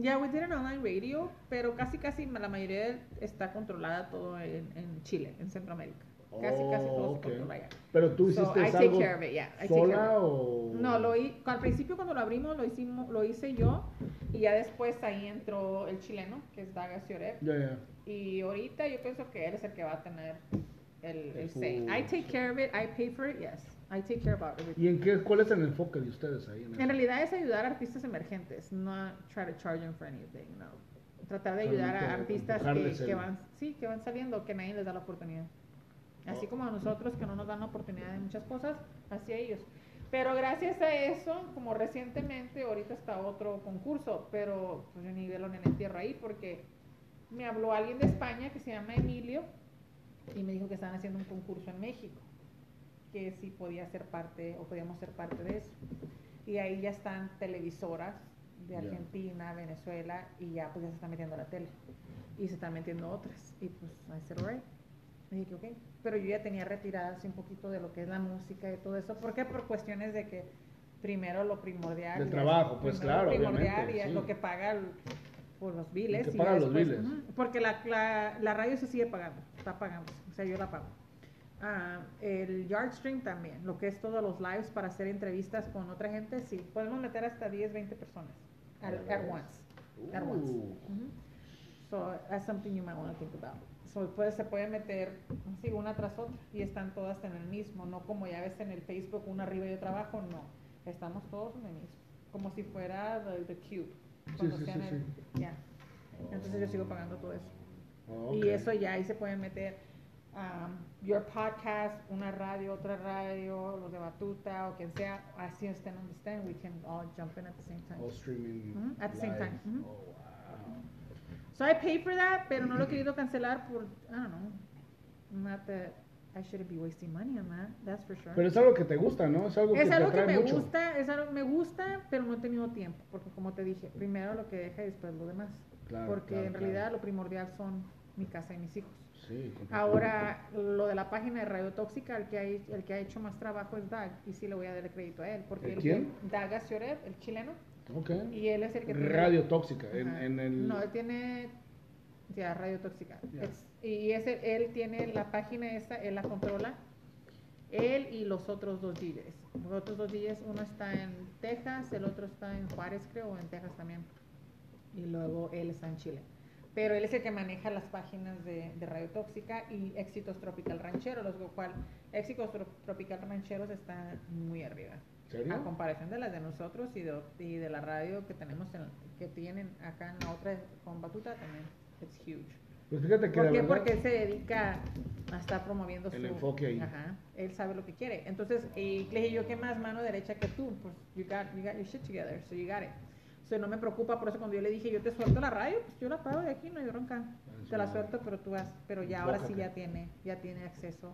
Yeah, we did an online radio, pero casi casi la mayoría está controlada todo en, en Chile, en Centroamérica. Casi, casi Oh, todo ok. se allá. Pero tú So, hiciste I take algo care of it, yeah, I take sola care of o No, lo al principio cuando lo abrimos lo hicimos, lo hice yo y ya después ahí entró el chileno, que es Daga Cioret. Ya, ya. Y ahorita yo pienso que él es el que va a tener el, el say. I take care of it, I pay for it, yes. I take care about everything. ¿Y en qué cuál es el enfoque de ustedes ahí en eso? En realidad es ayudar a artistas emergentes, no try to charge them for anything, no. Tratar de ayudar a artistas que, que van, sí, que van saliendo, que nadie les da la oportunidad. Así Oh. como a nosotros que no nos dan la oportunidad de muchas cosas, así a ellos. Pero gracias a eso, como recientemente, ahorita está otro concurso, pero pues yo ni velo ni en tierra ahí porque me habló alguien de España que se llama Emilio y me dijo que estaban haciendo un concurso en México, que si podía ser parte o podíamos ser parte de eso. Y ahí ya están televisoras de. Argentina, Venezuela y ya pues ya se están metiendo la tele y se están metiendo otras y pues I said alright. Y dije, ok, pero yo ya tenía retiradas un poquito de lo que es la música y todo eso. ¿Por qué? Por cuestiones de que primero lo primordial. Es- trabajo, pues, claro, Lo primordial y es sí. lo que paga el- por los biles. Que paga los después- biles. Ujú, Porque la, la, la radio se sigue pagando, está pagando, o sea, yo la pago. Ah, el Yardstream también, lo que es todos los lives para hacer entrevistas con otra gente, sí, podemos meter hasta 10, 20 personas at, at once. At once. Uh. Ujú. So that's something you might want to think about. So pues, se puede meter así una tras otra y están todas en el mismo, no como ya ves en el Facebook una arriba y otra abajo, no. Estamos todos en el mismo, como si fuera the, the cube. Cuando sí, sí, el- sí. ya. Entonces yo sigo pagando todo eso. Oh, Y ok. eso ya ahí se pueden meter um, your podcast, una radio, otra radio, los de Batuta o quien sea, así estén donde estén, we can all jump in at the same time. All streaming Ujú, at the same live. time, ujú. Oh, wow. So I pay for that, pero no lo he querido cancelar por, I don't know, not that I shouldn't be wasting money on that, that's for sure. Pero es algo que te gusta, ¿no? Es algo que es te algo que atrae me mucho. gusta, es algo que me gusta, pero no he tenido tiempo, porque como te dije, primero lo que deja y después lo demás. Claro, porque claro, en claro. realidad lo primordial son mi casa y mis hijos. Sí. Ahora, lo de la página de Radio Tóxica, el que, ha, el que ha hecho más trabajo es Dag, y sí le voy a dar el crédito a él, porque ¿De él quién? Dag Asioret, el chileno, Ok. y él es el que tiene- Radio tóxica. En, Ajá. en el... No, él tiene. Ya, Radio Tóxica. Ya. Es- y ese, él tiene la página esta, él la controla. Él y los otros dos DJs. Los otros dos DJs, uno está en Texas, el otro está en Juárez, creo, o en Texas también. Y luego él está en Chile. Pero él es el que maneja las páginas de, de Radio Tóxica y Éxitos Tropical Ranchero, lo cual Éxitos Tro- Tropical Rancheros está muy arriba. ¿En serio? A comparación de las de nosotros y de, y de la radio que tenemos, en- que tienen acá en la otra con Batuta también. It's huge. Pues fíjate que ¿Por qué? verdad... Porque él se dedica a estar promoviendo El su... enfoque ahí. Ajá. Él sabe lo que quiere. Entonces, y le dije yo, ¿qué más mano derecha que tú? Pues, you got, you got your shit together, so you got it. So, no me preocupa, por eso cuando yo le dije, yo te suelto la radio, pues yo la pago de aquí, no hay bronca. Eso Te la suelto, pero tú vas, pero ya ahora sí ya tiene, ya tiene acceso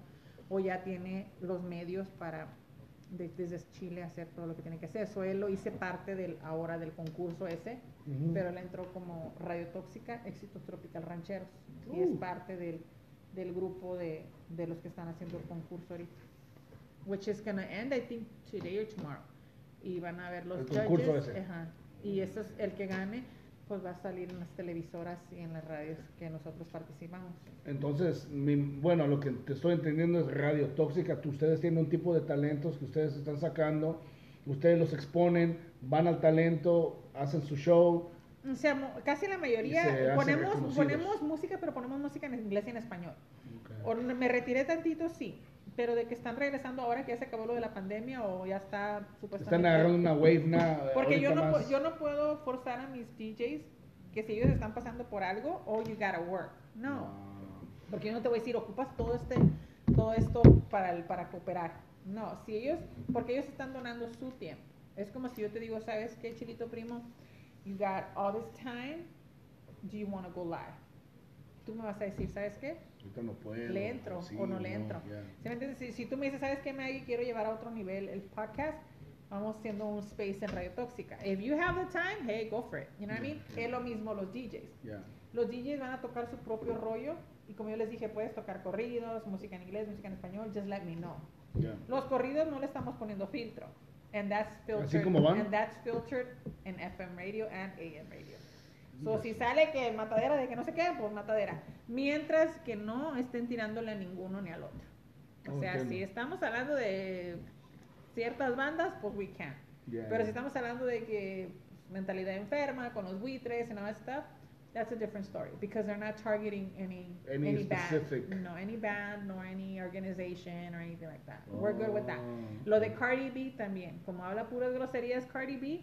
o ya tiene los medios para de- desde Chile hacer todo lo que tiene que hacer. Eso él lo hice parte del ahora del concurso ese, pero él entró como Radio Tóxica, Éxitos Tropical Rancheros, y es Uh. parte del, del grupo de, de los que están haciendo el concurso ahorita. Which is gonna end, I think, today or tomorrow. Y van a ver los El concurso judges, ese. ajá, y eso es el que gane, pues va a salir en las televisoras y en las radios que nosotros participamos. Entonces, mi- bueno, lo que te estoy entendiendo es radio tóxica. Tú- ustedes tienen un tipo de talentos que ustedes están sacando, ustedes los exponen, van al talento, hacen su show. O sea, casi la mayoría ponemos, ponemos música, pero ponemos música en inglés y en español. O me retiré tantito, sí, pero de que están regresando ahora que ya se acabó lo de la pandemia o ya está supuestamente... Están agarrando una wave na- Porque yo no, más. yo no puedo forzar a mis DJs que si ellos están pasando por algo, oh, you gotta work. No, porque yo no te voy a decir, ocupas todo este, todo esto para, el- para cooperar. No, si ellos, porque ellos están donando su tiempo. Es como si yo te digo, ¿sabes qué, chilito primo? You got all this time, do you want to go live? Tú me vas a decir, ¿sabes qué? Ahorita no puedo. le entro sí, o no le entro. ya. ¿Sí me entiendes? Si, si tú me dices, ¿sabes qué, Maggie? Quiero llevar a otro nivel el podcast, vamos haciendo un space en Radio Tóxica. If you have the time, hey, go for it. You know what I mean? Yeah. Es lo mismo los DJs. Los DJs van a tocar su propio rollo y como yo les dije, puedes tocar corridos, música en inglés, música en español, just let me know. Los corridos no le estamos poniendo filtro. And that's filtered, como van. And that's filtered in FM radio and AM radio. So, si sale que matadera de que no se quede, pues matadera. Mientras que no estén tirándole a ninguno ni al otro. O Oh, sea, si estamos hablando de ciertas bandas, pues we can. Yeah, Pero yeah. si estamos hablando de que mentalidad enferma, con los buitres and all that stuff, that's a different story because they're not targeting any Any band, specific- no any band, nor any organization or anything like that. We're good with that. Oh. Lo de Cardi B también, como habla puras groserías Cardi B,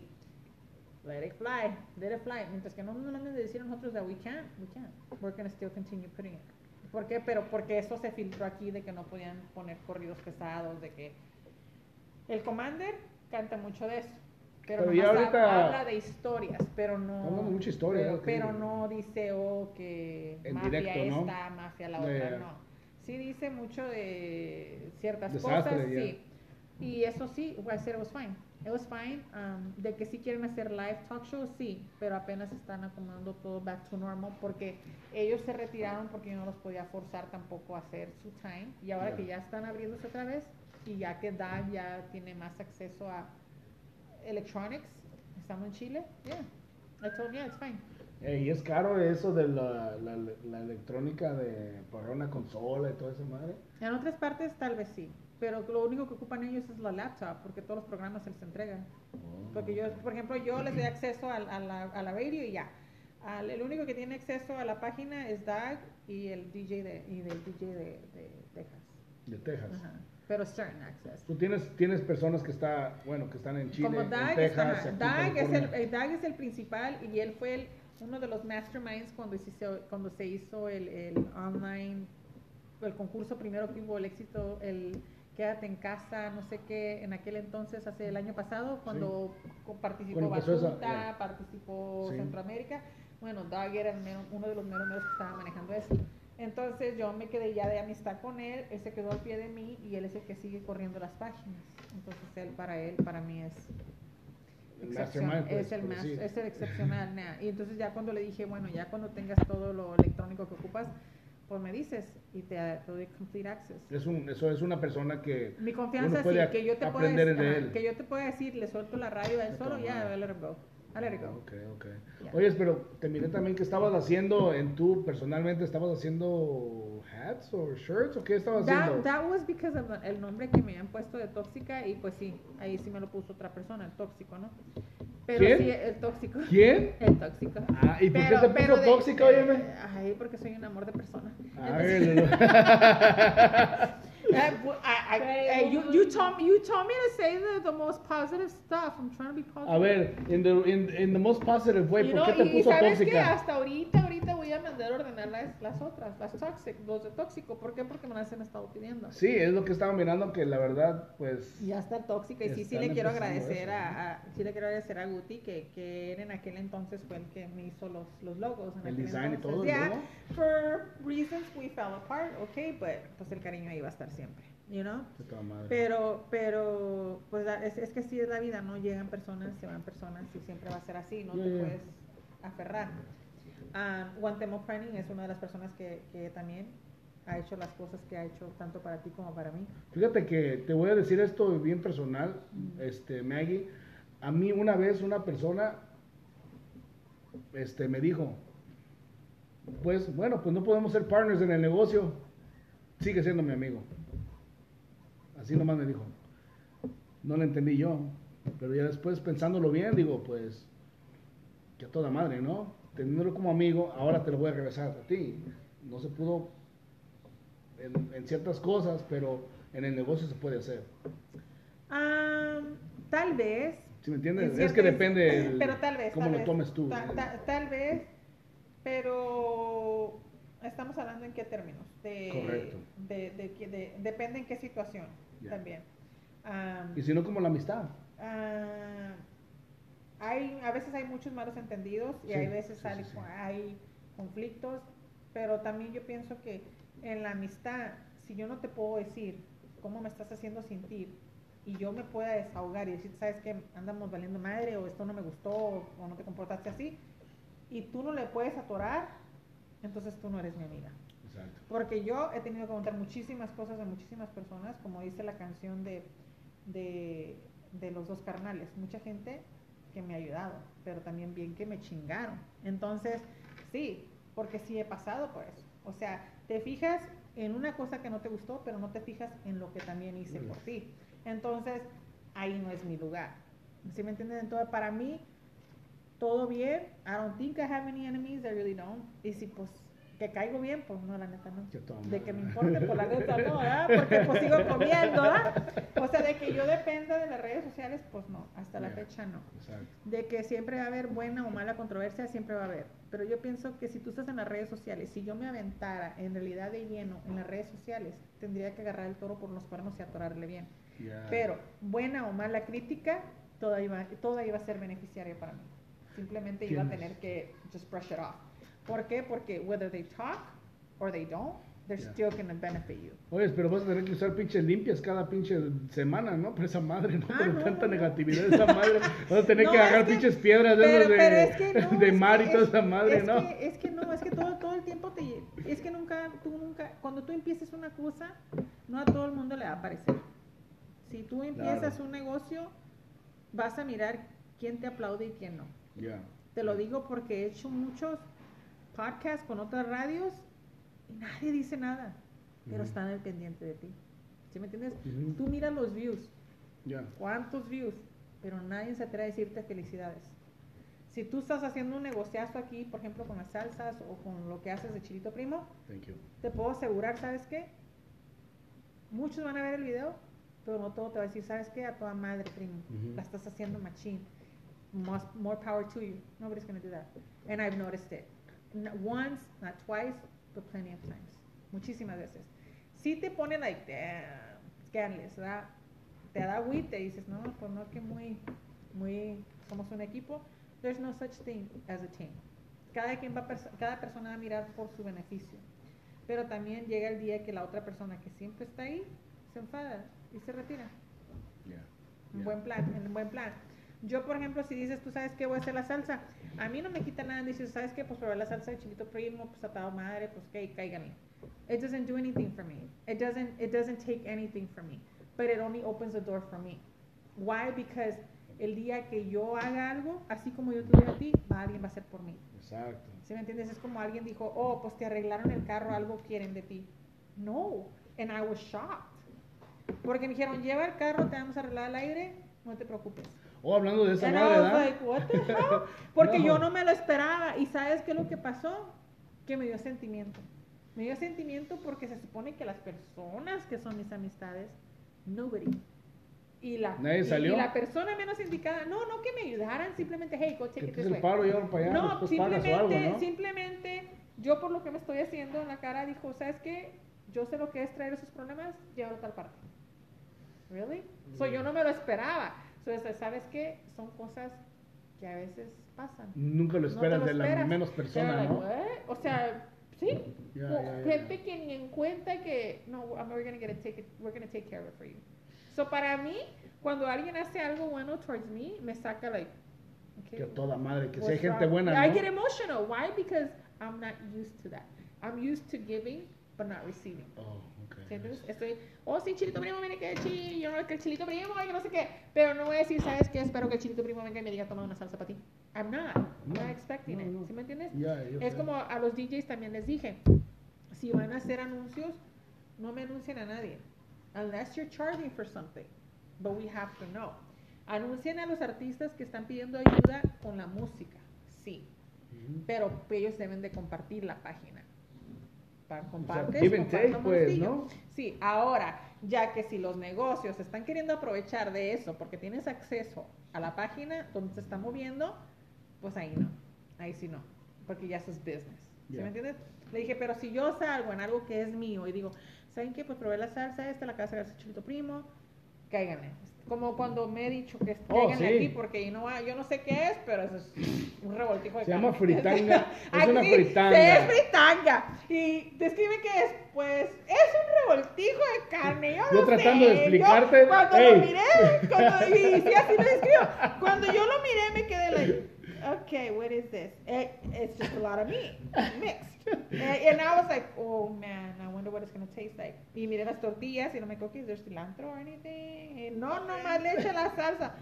let it fly, let it fly. Mientras que no nos manden de decir a nosotros that we can't, we can't. We're gonna still continue putting it. ¿Por qué? Pero porque eso se filtró aquí de que no podían poner corridos pesados, de que el Commander canta mucho de eso. Pero, Pero ya ahorita- habla de historias, pero no. Está hablando mucha historia, Pero, pero no dice, oh, que En mafia directo, ¿no? esta, mafia la otra, no. Sí dice mucho de ciertas Desastre, cosas, ya. sí. Y eso sí, I said it was fine. It was fine. um, de que sí quieren hacer live talk shows, sí, pero apenas están acomodando todo back to normal porque ellos se retiraron porque yo no los podía forzar tampoco a hacer su time. Y ahora que ya están abriéndose otra vez y ya que Dan ya tiene más acceso a electronics, estando en Chile, yeah. I told him, yeah, it's fine. Eh, y es caro eso de la, la, la electrónica de una consola y toda esa madre. En otras partes tal vez sí, pero lo único que ocupan ellos es la laptop porque todos los programas se les entregan. Porque yo, por ejemplo, yo les doy acceso al- a, la, a la radio y ya. Al- el único que tiene acceso a la página es Doug y el DJ de, y del DJ de, de Texas. de Texas. Ajá. Pero certain access. Tú tienes, tienes personas que está, bueno, que están en Chile, Como en Doug, Texas, ajá, aquí en Doug es, el, California. eh, Doug es el principal y él fue el- uno de los masterminds cuando se hizo, cuando se hizo el, el online, el concurso primero que hubo, el éxito, el Quédate en casa, no sé qué, en aquel entonces, hace el año pasado, cuando co- participó esa, Batuta, participó Sí. Centroamérica, bueno, Doug era el mero- uno de los meros meros que estaba manejando eso. Entonces yo me quedé ya de amistad con él, él se quedó al pie de mí y él es el que sigue corriendo las páginas. Entonces él, para él, para mí es mastermind, pues, es el más, decir. es el excepcional, nah. Y entonces ya cuando le dije, bueno, ya cuando tengas todo lo electrónico que ocupas, pues me dices y te, te doy complete access. Es un, eso es una persona que Mi confianza sí, puede que yo te pueda decir, que yo te pueda decir, le suelto la radio a él solo, ya. I let it go. I let it go. Ok, ok. Oye, pero te miré también que estabas haciendo, en tú personalmente, ¿estabas haciendo hats o shirts o qué estabas That, haciendo? that was because of the- el nombre que me habían puesto de tóxica y pues sí, ahí sí me lo puso otra persona, el tóxico, ¿no? Pero ¿Quién? sí, el tóxico. ¿Quién? El tóxico. Ah, ¿y por qué te puso de- óyeme? Ay, porque soy un amor de persona. Ay, Bu- I- I- you, you told me, you told me to say the, the most positive stuff. I'm trying to be positive. A ver, in the, in, in the most positive way, You ¿por know, qué te y, y puso sabes que tóxica? hasta ahorita, ahorita voy a mandar a ordenar las, las otras, las toxic, los de tóxico. ¿Por qué? Porque me las han estado pidiendo. Sí, es lo que estaba mirando, que la verdad, pues... Ya está tóxica y sí, sí le quiero agradecer eso, a, a- sí le quiero agradecer a Guti que, que en aquel entonces fue el que me hizo los, los logos. En El design y entonces. todo, el Yeah, for reasons we fell apart, okay, but pues el cariño ahí va a estar siempre, you know. Pero, pero, pues es, es que así es la vida, ¿no? Llegan personas, se van personas y siempre va a ser así, no Ya, te ya. puedes aferrar. Um, Guantemo Planning es una de las personas que, que también ha hecho las cosas que ha hecho tanto para ti como para mí. Fíjate que te voy a decir esto bien personal, este, Maggie. A mí una vez una persona este, me dijo, pues bueno, pues no podemos ser partners en el negocio, sigue siendo mi amigo. Así nomás me dijo. No lo entendí yo, pero ya después pensándolo bien, digo, pues, que a toda madre, ¿no? Teniéndolo como amigo, ahora te lo voy a regresar a ti. No se pudo en, en ciertas cosas, pero en el negocio se puede hacer. Um, tal vez. ¿Sí me entiendes? en Es que depende el- pero tal vez, cómo tal lo vez. tomes tú. Ta- ta- tal vez, pero estamos hablando en qué términos. De, Correcto. De, de, que- de- depende en qué situación también. Um, Y si no, como la amistad. Ah, hay, a veces hay muchos malos entendidos y Sí, hay veces sí, hay, sí. hay conflictos, pero también yo pienso que en la amistad, si yo no te puedo decir cómo me estás haciendo sentir y yo me pueda desahogar y decir, sabes que andamos valiendo madre o esto no me gustó o no te comportaste así, y tú no le puedes atorar, entonces tú no eres mi amiga. Exacto. Porque yo he tenido que contar muchísimas cosas de muchísimas personas, como dice la canción de, de, de los dos carnales. Mucha gente que me ha ayudado, pero también bien que me chingaron. Entonces, sí, porque sí he pasado por eso. O sea, te fijas en una cosa que no te gustó, pero no te fijas en lo que también hice por ti. Entonces, ahí no es mi lugar. ¿Sí me entiendes? Entonces, para mí, todo bien. I don't think I have any enemies, I really don't. Y si pues que caigo bien, pues no, la neta no. Toda De que me importe, por la neta no, ¿verdad? Porque pues sigo comiendo, ¿verdad? O sea, de que yo dependa de las redes sociales, pues no, hasta la fecha no. Exacto. De que siempre va a haber buena o mala controversia, siempre va a haber. Pero yo pienso que si tú estás en las redes sociales, si yo me aventara en realidad de lleno en las redes sociales, tendría que agarrar el toro por los cuernos y atorarle bien. Pero buena o mala crítica, toda iba, toda iba a ser beneficiaria para mí. Simplemente iba a tener que just brush it off. ¿Por qué? Porque whether they talk or they don't, they're Yeah. still gonna benefit you. Oye, pero vas a tener que usar pinches limpias cada pinche semana, ¿no? Por esa madre, ¿no? Ah, no, tanta no, negatividad de esa madre. Vas a tener No, que agarrar que- pinches piedras de, Pero, de, pero es que no, de es mar y toda es- esa madre, es ¿no? Que, es que no, es que todo, todo el tiempo te... Es que nunca, tú nunca, cuando tú empieces una cosa, no a todo el mundo le va a parecer. Si tú empiezas Claro. un negocio, vas a mirar quién te aplaude y quién no. Te lo digo porque he hecho muchos podcasts con otras radios y nadie dice nada, pero están al pendiente de ti. ¿Sí me entiendes? Tú miras los views, Ya. cuántos views, pero nadie se atreve a decirte felicidades. Si tú estás haciendo un negociazo aquí, por ejemplo, con las salsas o con lo que haces de Chilito Primo, Thank you. te puedo asegurar, ¿sabes qué? Muchos van a ver el video, pero no todo te va a decir, ¿sabes qué? A toda madre, primo. La estás haciendo machine. More, more power to you. Nobody's going to do that. And I've noticed it. Not once, not twice, but plenty of times. Muchísimas veces. Si te pone like, damn, scandalous, ¿verdad? Te da agüite y dices, no, pues no, que muy, muy, somos un equipo. There's no such thing as a team. Cada, quien va cada persona va a mirar por su beneficio. Pero también llega el día que la otra persona que siempre está ahí se enfada y se retira. Ya. En Ya. buen plan, en buen plan. Yo, por ejemplo, si dices, tú sabes que voy a hacer la salsa, a mí no me quita nada. Dices, ¿sabes qué? Pues probar la salsa de chilito primo, pues atado madre, pues que cáigale. It doesn't do anything for me. It doesn't, it doesn't take anything from me. But it only opens the door for me. Why? Because el día que yo haga algo, así como yo te a ti, alguien va a hacer por mí. Exacto. ¿Sí me entiendes? Es como alguien dijo, oh, pues te arreglaron el carro, algo quieren de ti. No. And I was shocked. Porque me dijeron, lleva el carro, te vamos a arreglar el aire, no te preocupes. Oh, hablando de esa madre, ¿verdad? like, what the hell? Porque No. yo no me lo esperaba. ¿Y sabes qué es lo que pasó? Que me dio sentimiento. Me dio sentimiento porque se supone que las personas que son mis amistades, nobody. Y la, Nadie y- salió. y la persona menos indicada, no, no que me ayudaran, simplemente, hey, take Que te el paro y para allá, No, simplemente, algo, ¿no? simplemente, yo por lo que me estoy haciendo en la cara, dijo, ¿sabes qué? Yo sé lo que es traer esos problemas, llévalo a tal parte. ¿Really? So, yo no me lo esperaba. So, es- ¿sabes qué? Son cosas que a veces pasan. Nunca lo No esperas de la menos persona, ¿no? O sea, sí. Gente que ni en cuenta que, no, we're gonna get it, take it, we're gonna take care of it for you. So, para mí, cuando alguien hace algo bueno towards me, me saca, like, okay, Que toda madre, que si hay What's gente buena, I ¿no? get emotional. Why? Because I'm not used to that. I'm used to giving, but not receiving. Oh, Entonces estoy, oh sí, chilito primo, mire que chi, yo no que el chilito primo, que no sé qué. Pero no voy a decir, ¿sabes qué? Espero que el chilito primo venga y me diga, toma una salsa para ti. I'm not. I'm No, not expecting no, it. no. ¿Sí me entiendes? Yo Es como a los DJs también les dije, si van a hacer anuncios, no me anuncien a nadie. Unless you're charging for something. But we have to know. Anuncien a los artistas que están pidiendo ayuda con la música. Sí. Ujú. Pero ellos deben de compartir la página. Compartes, give and take, pues. ¿no? Sí, ahora, ya que si los negocios están queriendo aprovechar de eso porque tienes acceso a la página donde se está moviendo, pues ahí no. Ahí sí no. Porque ya eso es business. ¿Sí Ya. me entiendes? Le dije, pero si yo salgo en algo que es mío y digo, ¿saben qué? Pues probé la salsa esta, la casa de Chilito Primo, cáiganle. Como cuando me he dicho que Oh, cáiganle sí. aquí porque what, yo no sé qué es, pero eso es un revoltijo de Se llama carne. fritanga. Es una fritanga. Es fritanga. Y describe qué es. Pues es un revoltijo de carne. Yo, Yo no tratando sé. de explicarte, Yo cuando ey. lo miré, cuando, y sí, así lo describo. Cuando yo lo miré, me quedé like, okay, what is this? Eh, it's just a lot of meat mixed. Eh, and I was like, oh man, I wonder what it's going to taste like. Y miré las tortillas y no me acuerdo que is there cilantro or anything. Y no, no más le echa la salsa.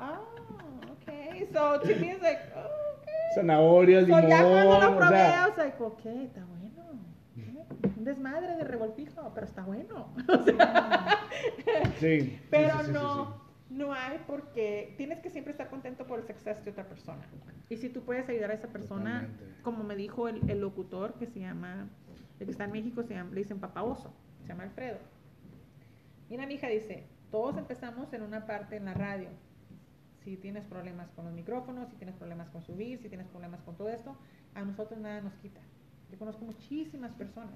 Oh, okay. So to me it's like, oh, okay. Zanahorias, So limón, ya cuando lo o probé, sea, I was like, ok, está bueno. un desmadre de revoltijo, pero está bueno. O sea, Sí. pero sí, sí, sí, no. No hay porque tienes que siempre estar contento por el suceso de otra persona. Y si tú puedes ayudar a esa persona, Totalmente. como me dijo el, el locutor que se llama, el que está en México, se llama, le dicen Papa Oso, se llama Alfredo. Mira, mi hija dice, todos empezamos en una parte en la radio. Si tienes problemas con los micrófonos, si tienes problemas con subir, si tienes problemas con todo esto, a nosotros nada nos quita. Yo conozco muchísimas personas.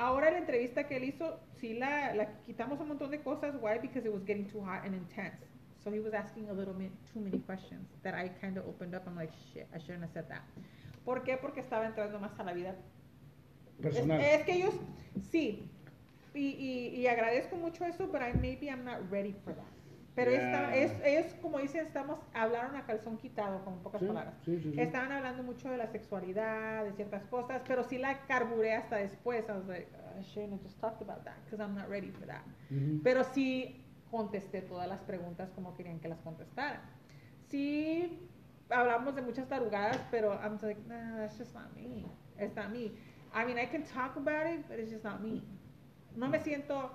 Ahora la entrevista que él hizo, sí la, la quitamos un montón de cosas. Why? Because it was getting too hot and intense. So he was asking a little bit too many questions that I kind of opened up. I'm like, shit, I shouldn't have said that. ¿Por qué? Porque estaba entrando más a la vida Personal. es, es que ellos, sí, y, y, y agradezco mucho eso, pero I, maybe I'm not ready for that. Pero Yeah. esta- es, ellos, como dicen, estamos, hablaron a calzón quitado, con pocas Sí, palabras. sí, sí. Estaban hablando mucho de la sexualidad, de ciertas cosas, pero sí la carburé hasta después. I was like, I shouldn't have just talked about that, because I'm not ready for that. Ujú. Pero sí contesté todas las preguntas como querían que las contestara. Sí hablamos de muchas tarugadas, pero I'm like, nah, that's just not me. It's not me. I mean, I can talk about it, but it's just not me. No me siento,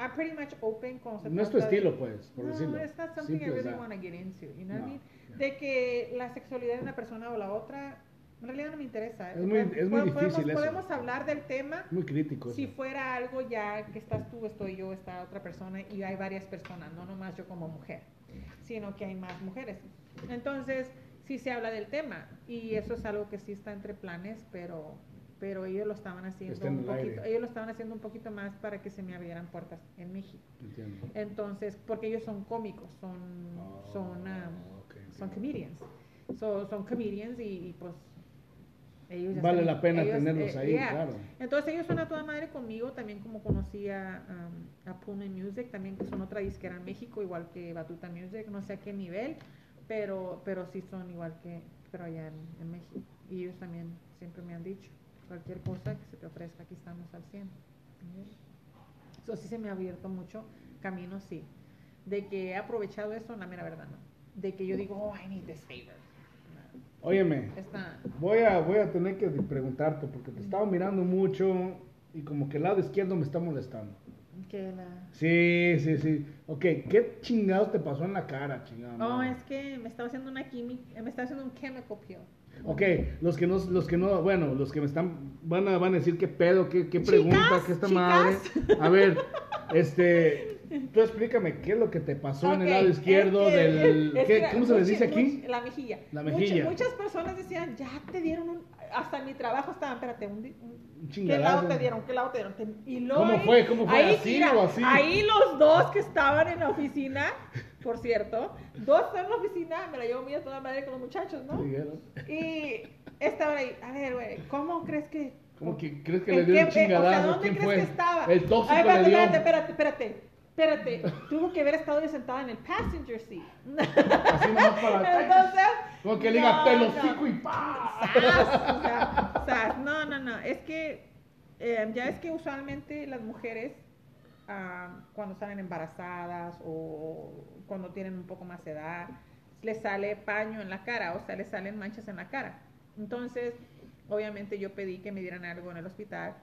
I'm pretty much open con No es tu trata de- estilo, pues, por no, decirlo. it's not something Simple I really want to get into, you know what I No, mean? yeah. De que la sexualidad de una persona o la otra, en realidad no me interesa. Es muy- es muy Podemos- difícil eso. Podemos hablar del tema, Muy crítico. si eso. fuera algo ya que estás tú, estoy yo, está otra persona y hay varias personas, no nomás yo como mujer, sino que hay más mujeres. Entonces, sí se habla del tema y eso es algo que sí está entre planes, pero pero ellos lo estaban haciendo Está un poquito, ellos lo estaban haciendo un poquito más para que se me abrieran puertas en México. Entiendo. Entonces, porque ellos son cómicos, son son Ah, um, ok, son comedians. So, son comedians y, y, pues ellos ya Vale la pena ellos, tenerlos eh, ahí, yeah. claro. Entonces ellos son a toda madre conmigo, también como conocí a, um, a Pullman Music, también que son otra disquera en México, igual que Batuta Music, no sé a qué nivel, pero, pero sí son igual que, pero allá en, en México. Y ellos también siempre me han dicho, cualquier cosa que se te ofrezca, aquí estamos al 100. Eso sí se me ha abierto mucho camino, sí. De que he aprovechado eso, la mera verdad, no. De que yo digo, oh, I need this favor. No. Óyeme, voy a, voy a tener que preguntarte porque te estaba mirando mucho y como que el lado izquierdo me está molestando. Que la... Sí, sí, sí. Ok, ¿qué chingados te pasó en la cara, chingado? Oh, madre? es que me estaba haciendo una química, me estaba haciendo un chemical peel. Ok, los que no, los que no, bueno, los que me están, van a, van a decir qué pedo, qué, qué pregunta, Chicas, qué esta chicas. madre. A ver, este, tú explícame qué es lo que te pasó en el lado izquierdo es que- del, es ¿qué- que ¿cómo se les dice aquí? la mejilla. La mejilla. muchas personas decían, ya te dieron un, hasta en mi trabajo estaban, espérate, un, un- Un ¿qué chingadazo. lado te dieron? ¿Qué lado te dieron? Y luego ¿Cómo ahí- fue? ¿Cómo fue? Ahí, ¿Así mira, o así? ahí los dos que estaban en la oficina, por cierto, dos estaban en la oficina, me la llevo muy a toda madre con los muchachos, ¿no? Y estaban ahí, a ver, güey, ¿cómo crees que ¿Cómo que crees que ¿En le dio un eh, o sea, chingadazo? ¿dónde ¿Quién crees fue? que estaba? El tóxico Ay, le espérate, dio. espérate, espérate, espérate, espérate. Tuvo que haber estado yo sentada en el passenger seat. Así nomás para... Entonces. Como que le diga, te lo pico y pa. Sas, o sea, sas. No, no, no. Es que eh, ya es que usualmente las mujeres ah, cuando salen embarazadas o cuando tienen un poco más de edad les sale paño en la cara, o sea, les salen manchas en la cara. Entonces, obviamente yo pedí que me dieran algo en el hospital,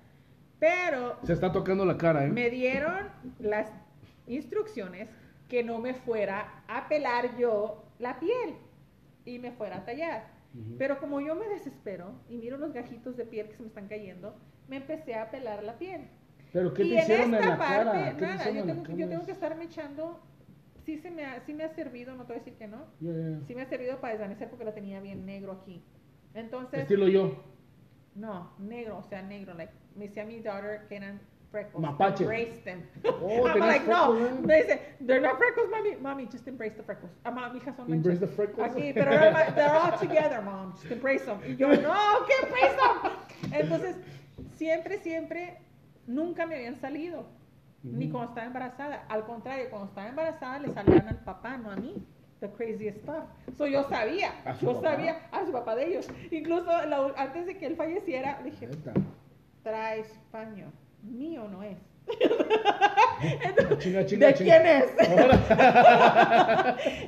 pero Se está tocando la cara, ¿eh? me dieron las instrucciones que no me fuera a pelar yo la piel y me fuera a tallar. Pero como yo me desespero y miro los gajitos de piel que se me están cayendo, me empecé a pelar la piel. ¿Pero qué y te en hicieron esta en la parte, nada, yo en tengo, que- yo tengo que estarme echando, sí, se me ha, sí me ha servido, no te voy a decir que no, Ya, ya, ya. sí me ha servido para desvanecer porque la tenía bien negro aquí. Entonces, Estilo yo. no, negro, o sea, negro, like, me decía mi daughter que eran freckles. Mapache. Embrace them. Oh, I'm like, no. eh. Me dice, they're not freckles, mommy. Mommy, just embrace the freckles. Ah, mami, hijas son Embrace the freckles. Aquí, pero they're, they're all together, mom. Just embrace them. Y yo, no, que embrace them. Entonces, siempre, siempre, nunca me habían salido. Ni Ujú. cuando estaba embarazada. Al contrario, cuando estaba embarazada le salían al papá, no a mí. The craziest stuff. So yo sabía, ¿A su yo papá? sabía a su papá de ellos. Incluso la- antes de que él falleciera, le dije, traes paño. Mío no es. Entonces, ¿De quién es?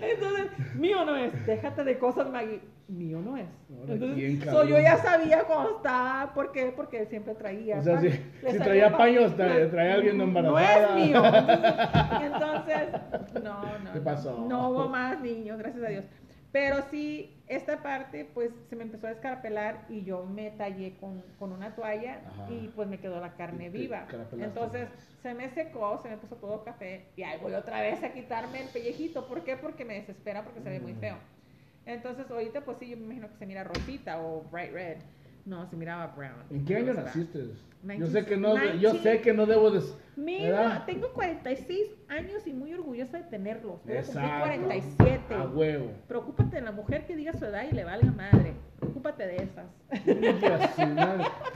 Entonces, mío no es. Déjate de cosas, Maggie. Mío no es. Ahora, Entonces, ¿quién, so, cabrón? yo ya sabía cuando estaba. ¿Por qué? Porque siempre traía. O sea, pan. si, traía pa- paños, tra- traía a alguien No embarazada. es mío. Entonces, entonces, no, no. ¿Qué no. pasó? No hubo más niños, gracias a Dios. Pero sí, esta parte, pues se me empezó a escarpelar y yo me tallé con, con una toalla Ajá. y pues me quedó la carne viva. Entonces se me secó, se me puso todo café y ahí voy otra vez a quitarme el pellejito. ¿Por qué? Porque me desespera porque se ve muy Mm. feo. Entonces ahorita pues sí, yo me imagino que se mira rosita o bright red. No, se miraba brown. ¿En qué año O Yo 19 sé que no, yo sé que no debo de... Mira, ¿verdad? tengo 46 años y muy orgullosa de tenerlos. Voy Exacto. 47. A huevo. Preocúpate de la mujer que diga su edad y le valga madre. Preocúpate de esas.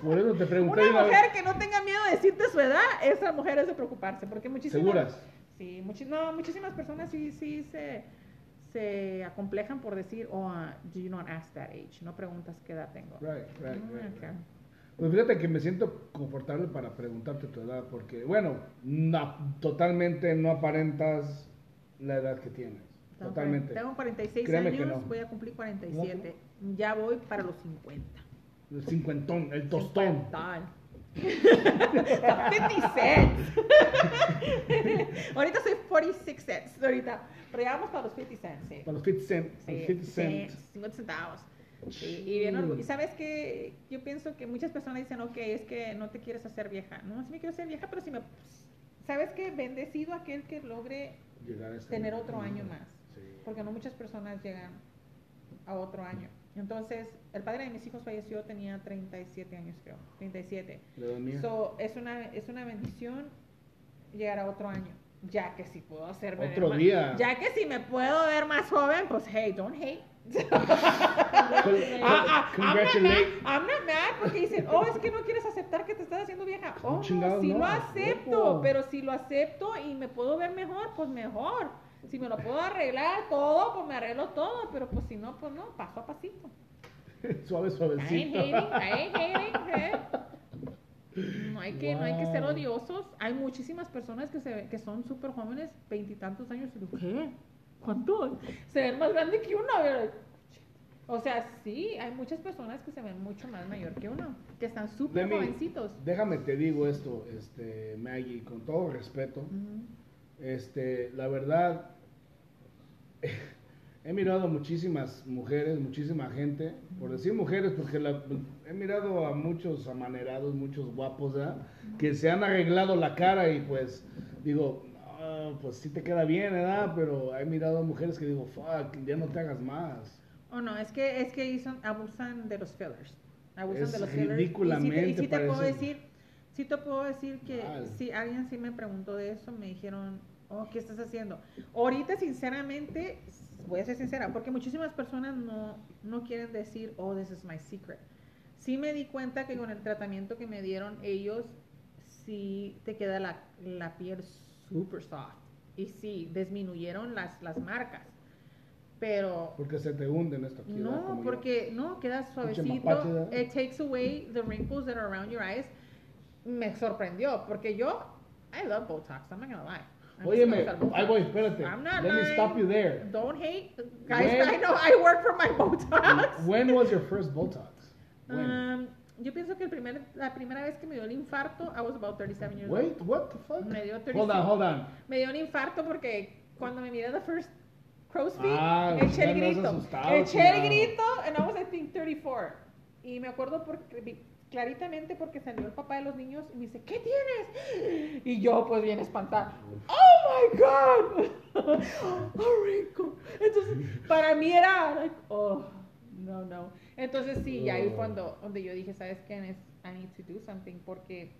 Por eso te pregunté. Una una vez. mujer que no tenga miedo de decirte su edad, esa mujer es de preocuparse. Porque muchísimas. ¿Seguras? Sí, muchi- no, muchísimas personas sí, sí se, se acomplejan por decir, oh, uh, do you not ask that age? No preguntas qué edad tengo. Right, right, Mm, right, right. Pues fíjate que me siento confortable para preguntarte tu edad, porque, bueno, no, totalmente no aparentas la edad que tienes. Totalmente. Tengo 46 Créeme años, no. voy a cumplir 47. Ya voy para los 50. El cincuentón, el tostón. Cincuentón. 50 cents. ahorita soy 46 cents, ahorita. Pero ya vamos para los 50 cents, sí. Para los 50 cent. Sí, los 50 cent. sí, 50 centavos. Sí, y bien orgu- Y sabes que yo pienso que muchas personas dicen, ok, es que no te quieres hacer vieja. No, sí me quiero hacer vieja, pero si me... ¿Sabes qué? Bendecido aquel que logre Llegar a ese tener momento. otro año más. Sí. Porque no muchas personas llegan a otro año. Entonces, el padre de mis hijos falleció, tenía 37 años, creo. 37. La edad mía. So, es una, es una bendición llegar a otro año. Ya que si puedo hacerme ver Otro más- día. Ya que si me puedo ver más joven, pues hey, don't hate. Ah, ah, I'm not mad. I'm not mad porque dicen, oh, es que no quieres aceptar que te estás haciendo vieja. Oh, no, lo a acepto, pero si lo acepto y me puedo ver mejor, pues mejor. Si me lo puedo arreglar todo, pues me arreglo todo, pero pues si no, pues no, paso a pasito. Suave, I ain't suavecito. hating, I ain't hating, eh. No hay que, no hay que ser odiosos. Hay muchísimas personas que, se, que son súper jóvenes, veintitantos años. y digo, ¿Qué? ¿Cuántos? Se ven más grandes que uno. O sea, sí, hay muchas personas que se ven mucho más mayor que uno, que están súper jovencitos. Déjame te digo esto, este, Maggie, con todo respeto. Este, la verdad, he mirado muchísimas mujeres, muchísima gente, por decir mujeres, porque la- he mirado a muchos amanerados, muchos guapos, ¿verdad? Que se han arreglado la cara y pues digo, "Ah, pues sí te queda bien, ¿verdad? Pero he mirado a mujeres que digo, fuck, ya no te hagas más. O no, es que, es que abusan de los fillers. Abusan Es de los fillers. Y sí te- ridículamente Y sí te, puedo decir, sí te puedo decir que Mal. si alguien sí me preguntó de eso, me dijeron, oh, ¿qué estás haciendo? Ahorita, sinceramente, voy a ser sincera, porque muchísimas personas no, no quieren decir, oh, this is my secret. Sí me di cuenta que con el tratamiento que me dieron ellos, sí te queda la, la piel super soft. Y sí, disminuyeron las, las marcas. Pero Porque se te hunden. ¿verdad? no, Como yo. porque no, queda suavecito. It takes away the wrinkles that are around your eyes. Me sorprendió, porque yo, I love Botox, I'm not gonna lie. Me Óyeme, ahí voy, espérate. I'm not Let me lying. stop you there. Don't hate. Guys, When- I know I work for my Botox. When was your first Botox? When? Um, yo pienso que el primer, la primera vez que me dio el infarto, I was about 37 years Wait, what the fuck? old. Me dio, 36 Hold on, hold on. me dio un infarto porque cuando me miré the first crow's feet, Ah, eché el grito. Eché el grito, and I was, I think, 34. Y me acuerdo porque, claritamente porque salió el papá de los niños y me dice, ¿qué tienes? Y yo, pues, bien espantada. ¡Oh, my God! ¡Oh, rico! Entonces, para mí era, like, oh, no, no. Entonces, sí, y ahí Oh. cuando, donde yo dije, ¿sabes qué? I need to do something, porque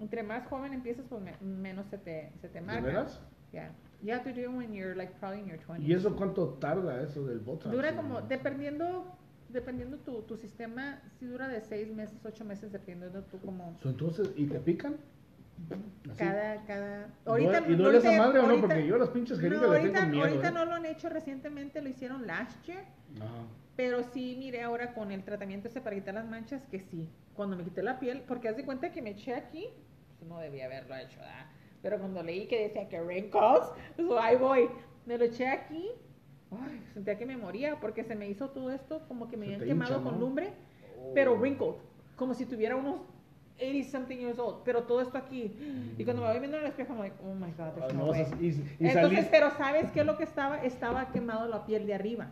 entre más joven empiezas, pues me- menos se te, se te ¿De marca. veras? Yeah. You have to do it when you're like probably in your 20s. ¿Y eso cuánto tarda eso del Botox? Dura como, dependiendo, dependiendo tu, tu sistema, si dura de 6 meses, 8 meses, dependiendo tú como entonces, ¿y te pican? Así. cada, cada... ¿Duele- ¿Y duele esa ahorita- madre o no? ahorita- Porque yo las pinches no, jeringas le ahorita, tengo miedo. ahorita ¿eh? no lo han hecho recientemente, lo hicieron last year. Ajá. Pero sí, mire ahora con el tratamiento ese para quitar las manchas, que sí. Cuando me quité la piel, porque haz de cuenta que me eché aquí, pues, no debía haberlo hecho, ¿verdad? Pero cuando leí que decía que wrinkles, pues ahí voy. Me lo eché aquí. Ay, sentía que me moría porque se me hizo todo esto como que me habían quemado hincha, con ¿no? lumbre, Oh. pero wrinkled, como si tuviera unos 80 something years old, pero todo esto aquí. Y cuando me voy viendo en el espejo, I'm like, oh my god, Ah, there's no no way. y, y Entonces, salís- pero ¿sabes qué es lo que estaba? Estaba quemado la piel de arriba.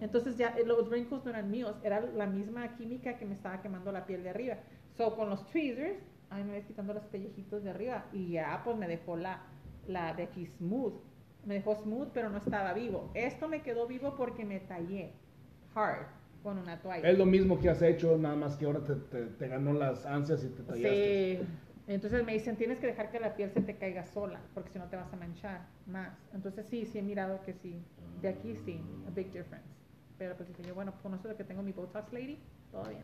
Entonces ya eh, los wrinkles no eran míos, era la misma química que me estaba quemando la piel de arriba. So con los tweezers, ahí me ves quitando los pellejitos de arriba y ya pues me dejó la, la de aquí smooth. Me dejó smooth pero no estaba vivo. Esto me quedó vivo porque me tallé hard con una toalla. Es lo mismo que has hecho, nada más que ahora te, te- te ganó las ansias y te tallaste. Sí. Entonces me dicen, tienes que dejar que la piel se te caiga sola, porque si no te vas a manchar más. Entonces sí, sí he mirado que sí. De aquí sí, a big difference. Pero pues dije yo, bueno, con eso de que tengo mi Botox lady, todo bien.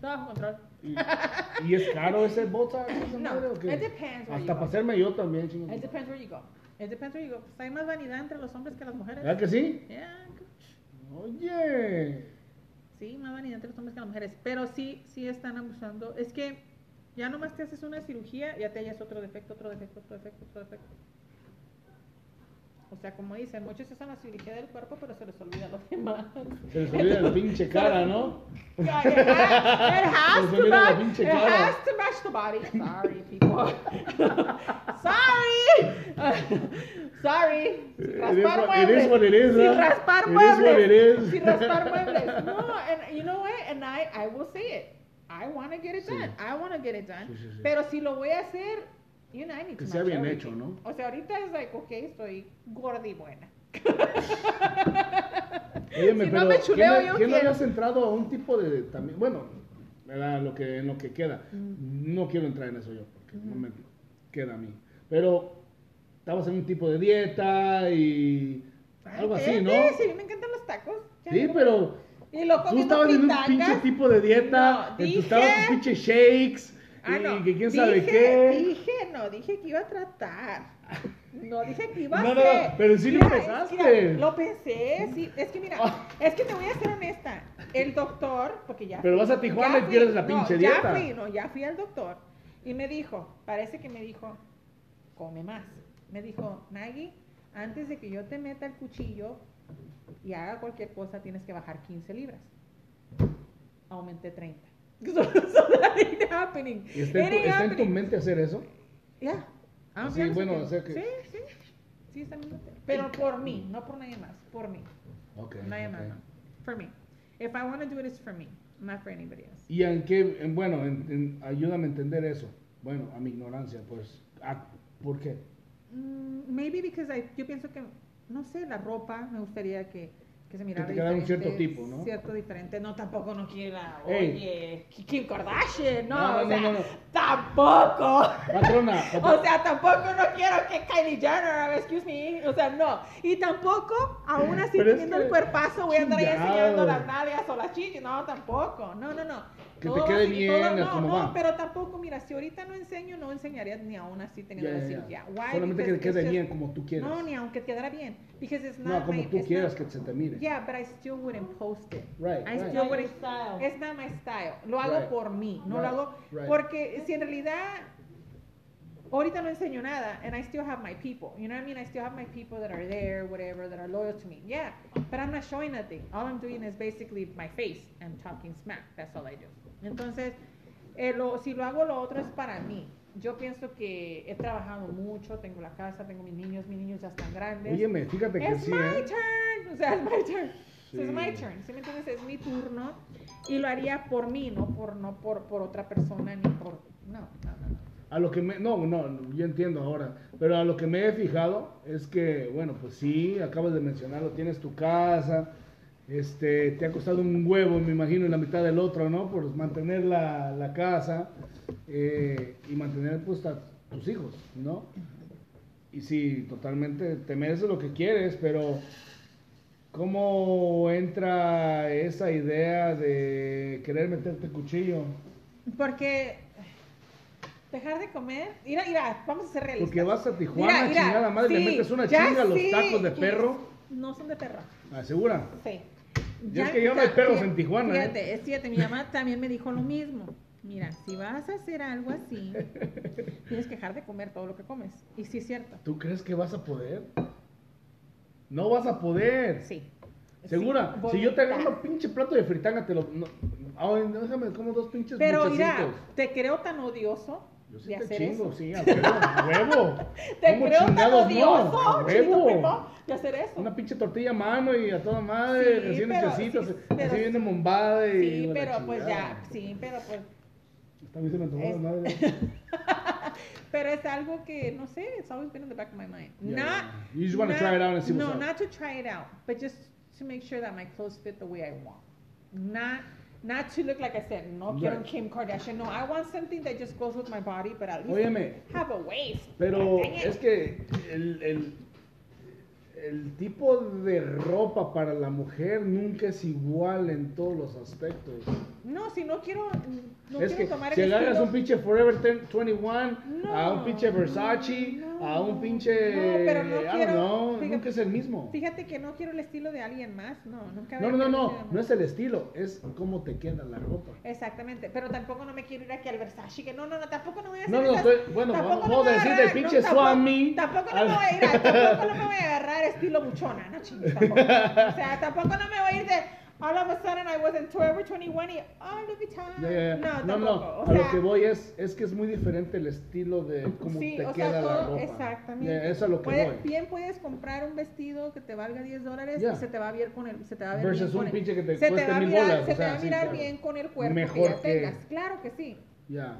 Todo bajo control. ¿Y, y es caro ese Botox? esa No, madre, o qué? it depends where Hasta you para go. hacerme yo también, chingo. It depends where you go. It depends where you go. Pues hay más vanidad entre los hombres que las mujeres. ¿Verdad que sí? Yeah, Oye. Sí, más vanidad entre los hombres que las mujeres. Pero sí, sí están abusando. Es que ya nomás te haces una cirugía, ya te hallas otro defecto, otro defecto, otro defecto, otro defecto. O sea, como dicen, muchos hacen la cirugía del cuerpo, pero se les olvida lo demás. Se les olvida la pinche cara, ¿no? It has, it has Se to match. It cara. has to match the body. Sorry, people. Sorry. Sorry. Sin It is raspar what- it is muebles. what it is, Sin raspar It is muebles. what it is. Sin raspar muebles. No, and you know what? And I, I will say it. I want to get it Sí. done. I want to get it done. Sí, sí, sí. Pero si lo voy a hacer, you know, I need Que sea bien everything. hecho, ¿no? O sea, ahorita es like, ok, estoy gorda y buena. Óyeme, Si no pero me chuleo, ¿quién, yo quién no quiero. habías entrado a un tipo de también, bueno, ¿verdad? Lo que, en lo que queda. Mm. No quiero entrar en eso yo, porque no me queda a mí. Pero estabas en un tipo de dieta y algo Ay, así, ¿no? cállate, Sí, me encantan los tacos. Sí, no- pero Y lo tú estabas en un pinche tipo de dieta, No, en dije- estabas tus pinches shakes Ah, y no. que quién sabe dije, qué. Dije, no, dije que iba a tratar. No dije que iba a No, no, no, pero sí lo Mira, pensaste. mira, lo pensé, sí. Es que mira, Ah. es que te voy a ser honesta. El doctor, porque ya. Pero fui- vas a Tijuana ya y fui- pierdes la no, pinche ya dieta. Fui, no, ya fui al doctor y me dijo, parece que me dijo, come más. Me dijo, Maggie, antes de que yo te meta el cuchillo y haga cualquier cosa, tienes que bajar 15 libras. Aumenté 30. So, so that ain't happening. ¿Y está, en tu, está en tu happening. mente hacer eso? Yeah. I'm Sí, bueno, o sea que- Sí, sí. Sí, está en mi mente. Pero por mí, no por nadie más. Por mí. Ok. Nadie más. ok. no. For me. If I want to do it, it's for me. Not for anybody else. ¿Y en qué? en- bueno, en- en- ayúdame a entender eso. Bueno, a mi ignorancia, pues. ah, ¿Por qué? Mm, maybe because I, yo pienso que, no sé, la ropa me gustaría que, que se mirara te quedara un cierto tipo, ¿no? Cierto diferente. No, tampoco no quiera, Ey. oye, Kim Kardashian, no, No, no, o sea, no, tampoco. Patrona, O sea, tampoco no quiero que Kylie Jenner, excuse me, o sea, no. Y tampoco, aún así teniendo que- el cuerpazo, voy a andar ahí enseñando las nalgas o las chichis. No, tampoco. No, no, no. Que te Todo quede va así, bien, todo- no, como no, va. pero tampoco, mira, si ahorita no enseño, no enseñaría ni aún así teniendo Ya, la cirugía. Why? Solamente que Because te quede it's bien just- como tú quieras. No, ni aunque quedara bien. Because it's not No, como my- tú quieras not- que se te mire. Yeah, but I still wouldn't post it. Right, I right. still wouldn't. style. It's not my style. Lo hago Right. por mí, no Right, lo hago right. porque si en realidad ahorita no enseño nada and I still have my people. You know what I mean? I still have my people that are there, whatever, that are loyal to me. Yeah, but I'm not showing nothing. All I'm doing is basically my face and talking smack. That's all I do. Entonces, eh, lo- si lo hago lo otro es para mí. Yo pienso que he trabajado mucho, tengo la casa, tengo mis niños, mis niños ya están grandes. Óyeme, fíjate que It's sí, my ¿eh? turn. O sea, es my turn. Sí. my turn. ¿Sí me entiendes? Es mi turno. Y lo haría por mí, no por, no por, por otra persona ni por. No, no. no. A lo que me, no, no, yo entiendo ahora, pero a lo que me he fijado es que, bueno, pues sí, acabas de mencionarlo, tienes tu casa, este, te ha costado un huevo, me imagino, y la mitad del otro, ¿no? Por mantener la, la casa eh, y mantener, pues, a tus hijos, ¿no? Y sí, totalmente, te mereces lo que quieres, pero ¿cómo entra esa idea de querer meterte cuchillo? Porque dejar de comer. Mira, mira, vamos a ser realistas. Porque vas a Tijuana, Mira, mira, chingada madre, le metes una chinga a los tacos de perro. No son de perro. ¿Asegura? Sí. Y es que ya no hay perros en Tijuana, ¿eh? Fíjate, es fíjate, mi mamá también me dijo lo mismo. Mira, si vas a hacer algo así, tienes que dejar de comer todo lo que comes. Y sí es cierto. ¿Tú crees que vas a poder? No vas a poder. Sí. ¿Segura? Sí, si yo te voluntad. un pinche plato de fritanga, te lo... No, ay, no, déjame como dos pinches Pero mira, te creo tan odioso Yo sí de te hacer chingo, eso. sí, a huevo, a huevo. Te ¿Cómo creo tan no? huevo. de hacer eso. Una pinche tortilla a mano y a toda madre, Sí, recién sí, así viene bombada y... Sí, pero pues ya, sí, pero pues, Esta vez se me antojó la Es- madre. pero es algo que, no sé, it's always been in the back of my mind. Yeah, not, yeah. You just wanna not- try it out and see what's No, up. not to try it out, but just to make sure that my clothes fit the way I want. Not, not to look like I said, no quiero Right. Kim Kardashian. No, I want something that just goes with my body, but at least Óyeme, have a waist. Pero es que el, el, el tipo de ropa para la mujer nunca es igual en todos los aspectos. No, si no quiero, no es quiero que tomar si el agarras estilo- un pinche Forever 10 21, a un No, pinche Versace, no, a un pinche... no, pero no I quiero- fíjate- nunca es el mismo. Fíjate que no quiero el estilo de alguien más, no, nunca No, voy no, no, no, no es el estilo, es cómo te queda la ropa. Exactamente, pero tampoco no me quiero ir aquí al Versace, que no, no, no, tampoco no voy a hacer No, no, esas- estoy- bueno, tampoco vamos no a decir del pinche Swami Tampoco no me voy a ir, a- tampoco no me voy a agarrar estilo buchona, no chingues, tampoco. O sea, tampoco no me voy a ir de all of a sudden I was in Forever 21 y Vuitton. Ya, ya, ya. No, No, no, a lo que voy es, es que es muy diferente el estilo de cómo Sí, te o queda sea, la todo, ropa. exactamente. Eso es a lo que Puede- voy. Bien puedes comprar un vestido que te valga 10 dólares y se te va a ver con el, se te va a ver Versus bien un pinche que te se cueste va a mil mirar, bolas, Se o te va a sí, mirar claro. bien con el cuerpo Mejor que ya que- tengas. Claro que sí. Ya.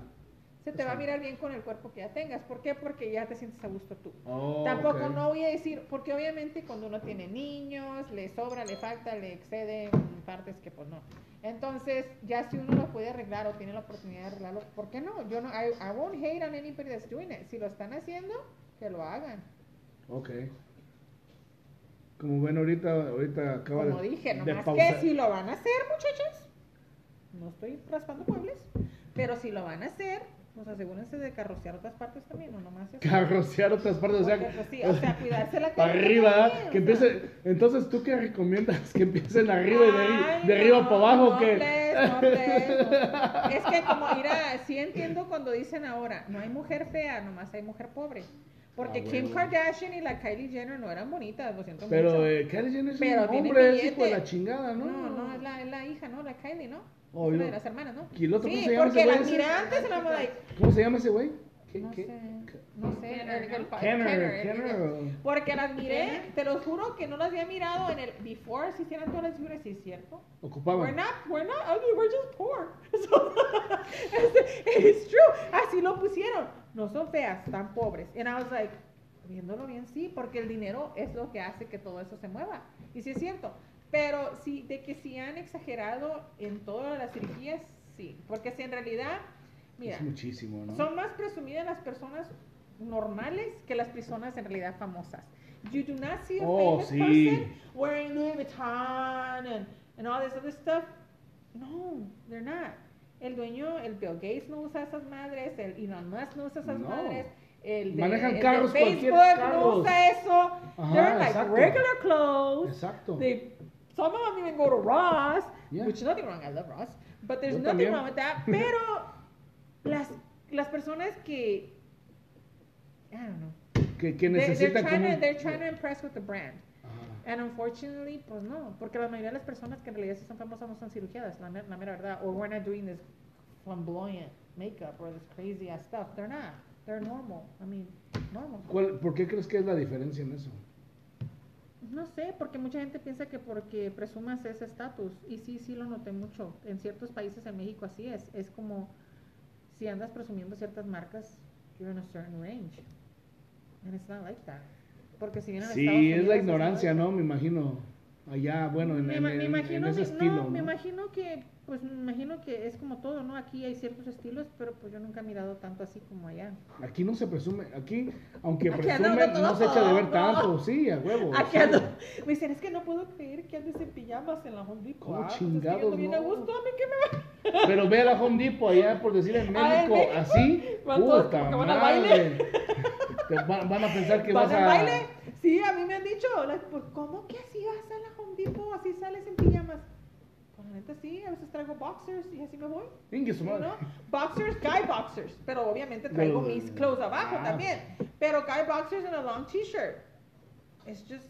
Se te va a mirar bien con el cuerpo que ya tengas. ¿Por qué? Porque ya te sientes a gusto tú. Oh, Tampoco ok. no voy a decir, porque obviamente cuando uno tiene niños, le sobra, le falta, le excede partes que pues no. Entonces, ya si uno lo puede arreglar o tiene la oportunidad de arreglarlo, ¿por qué no? Yo no, I, I won't hate on anybody that's doing it. Si lo están haciendo, que lo hagan. Ok. Como ven ahorita, ahorita acaba Como de, dije, de nomás pausar. que si lo van a hacer, muchachos, no estoy raspando muebles, pero si lo van a hacer, pues asegúrense de carrocear otras partes también, no nomás eso. Carrocear otras partes, o sea, Porque, pues, sí, o sea, cuidarse la para arriba, también, que o sea. empiece, entonces tú qué recomiendas que empiecen arriba y de, Ay, de arriba no, para abajo no, que no. Es que como, mira, sí entiendo cuando dicen ahora, no hay mujer fea, nomás hay mujer pobre. Porque Ah, Kim bueno. Kardashian y la Kylie Jenner no eran bonitas, lo siento pero mucho. eh, Kylie Jenner es Pero un hombre, es hijo de la chingada, ¿no? No, no, es la, es la hija, ¿no? La Kylie, ¿no? Oh, es una de las hermanas, ¿no? ¿Y el otro sí, cómo se llama porque ese güey ese? miré antes y me voy like, ¿Cómo se llama ese güey? ¿Qué- no qué- sé, no sé, Kenner, el- el- el- Kenner, Kenner, Porque las miré, te lo juro que no las había mirado en el before, si hicieran todas las figuras, sí es cierto. We're Ocupaban. not, we're not ugly, we're just poor. So, it's, it's true. Así lo pusieron. No son feas, están pobres. And I was like, viéndolo bien, sí, porque el dinero es lo que hace que todo eso se mueva. Y sí es cierto. Pero sí, de que si han exagerado en todas las cirugías, sí. Porque si en realidad, mira, Es muchísimo, ¿no? son más presumidas las personas normales que las personas en realidad famosas. You do not see a Oh, famous sí. person wearing Louis Vuitton and, and all this other stuff. No, they're not. El dueño, el Bill Gates no usa esas madres, el Elon Musk no usa esas No. madres, el de, Manejan el carros, Facebook no usa eso. Ajá, they're like exacto. regular clothes. Exacto. They, some of them even go to Ross, Yeah. which is nothing wrong. I love Ross, but there's Yo nothing también. wrong with that. Pero las, las personas que, I don't know, que, que they, they're, necesitan trying como... to, they're trying to impress with the brand. And unfortunately, pues no, porque la mayoría de las personas que en realidad sí son famosas no son cirugiadas, la, la mera verdad. Or we're not doing this flamboyant makeup or this crazy ass stuff. They're not. They're normal. I mean, normal. ¿Cuál- ¿Por qué crees que es la diferencia en eso? No sé, porque mucha gente piensa que porque presumas ese estatus. Y sí, sí lo noté mucho. En ciertos países en México así es. Es como si andas presumiendo ciertas marcas, you're in a certain range. And it's not like that. Porque si vienen Sí, es Unidos, la not ignorancia, ¿no? Me imagino. Allá, bueno, en, me, en- me en- en imagino, ese estilo, no, ¿no? me imagino que, pues me imagino que es como todo, ¿no? Aquí hay ciertos estilos, pero pues yo nunca he mirado tanto así como allá. Aquí no se presume, aquí, aunque Aquí andamos no se echa de ver no. tanto, sí, a huevo. Aquí ando. Me dicen, es que no puedo creer que andes en pijamas en la Home Depot. ¿Cómo Ah, pues chingados, bien a no? gusto, a mí que me va. Pero ve a la Home Depot allá, por decir en Ah, ¿en México, México? así, puta van al madre. baile. Van, van a pensar que ¿Van vas al a... baile? Sí, a mí me han dicho, pues, ¿cómo que así vas a la Home Depot? Así sales en pijamas. Neta sí, a veces traigo boxers y así me voy. Know? Boxers, guy boxers. Pero obviamente traigo No, mis no, no. clothes abajo Ah. también. Pero guy boxers and a long t-shirt. It's just,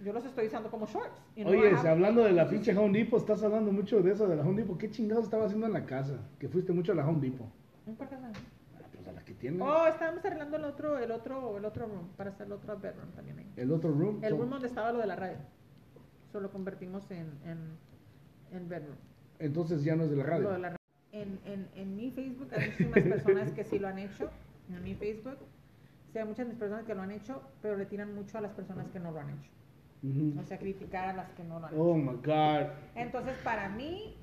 yo los estoy usando como shorts. you know, I Oye, hablando de la pinche Home Depot, estás hablando mucho de eso, de la Home Depot. ¿Qué chingados estaba haciendo en la casa? Que fuiste mucho a la Home Depot. No importa nada. Ah, Pues a la que tiene. Oh, estábamos arreglando el otro, el otro, el otro room, para hacer el otro bedroom también ahí. El otro room. El room donde estaba lo de la radio. Solo convertimos en, en, en bedroom. Entonces ya no es de la Lo radio. de la ra- en, en, en mi Facebook hay muchísimas personas que sí lo han hecho. En mi Facebook. Sí, hay muchas personas que lo han hecho, pero le tiran mucho a las personas que no lo han hecho. Ujú. O sea, criticar a las que no lo han hecho. Oh my God. Entonces, para mí,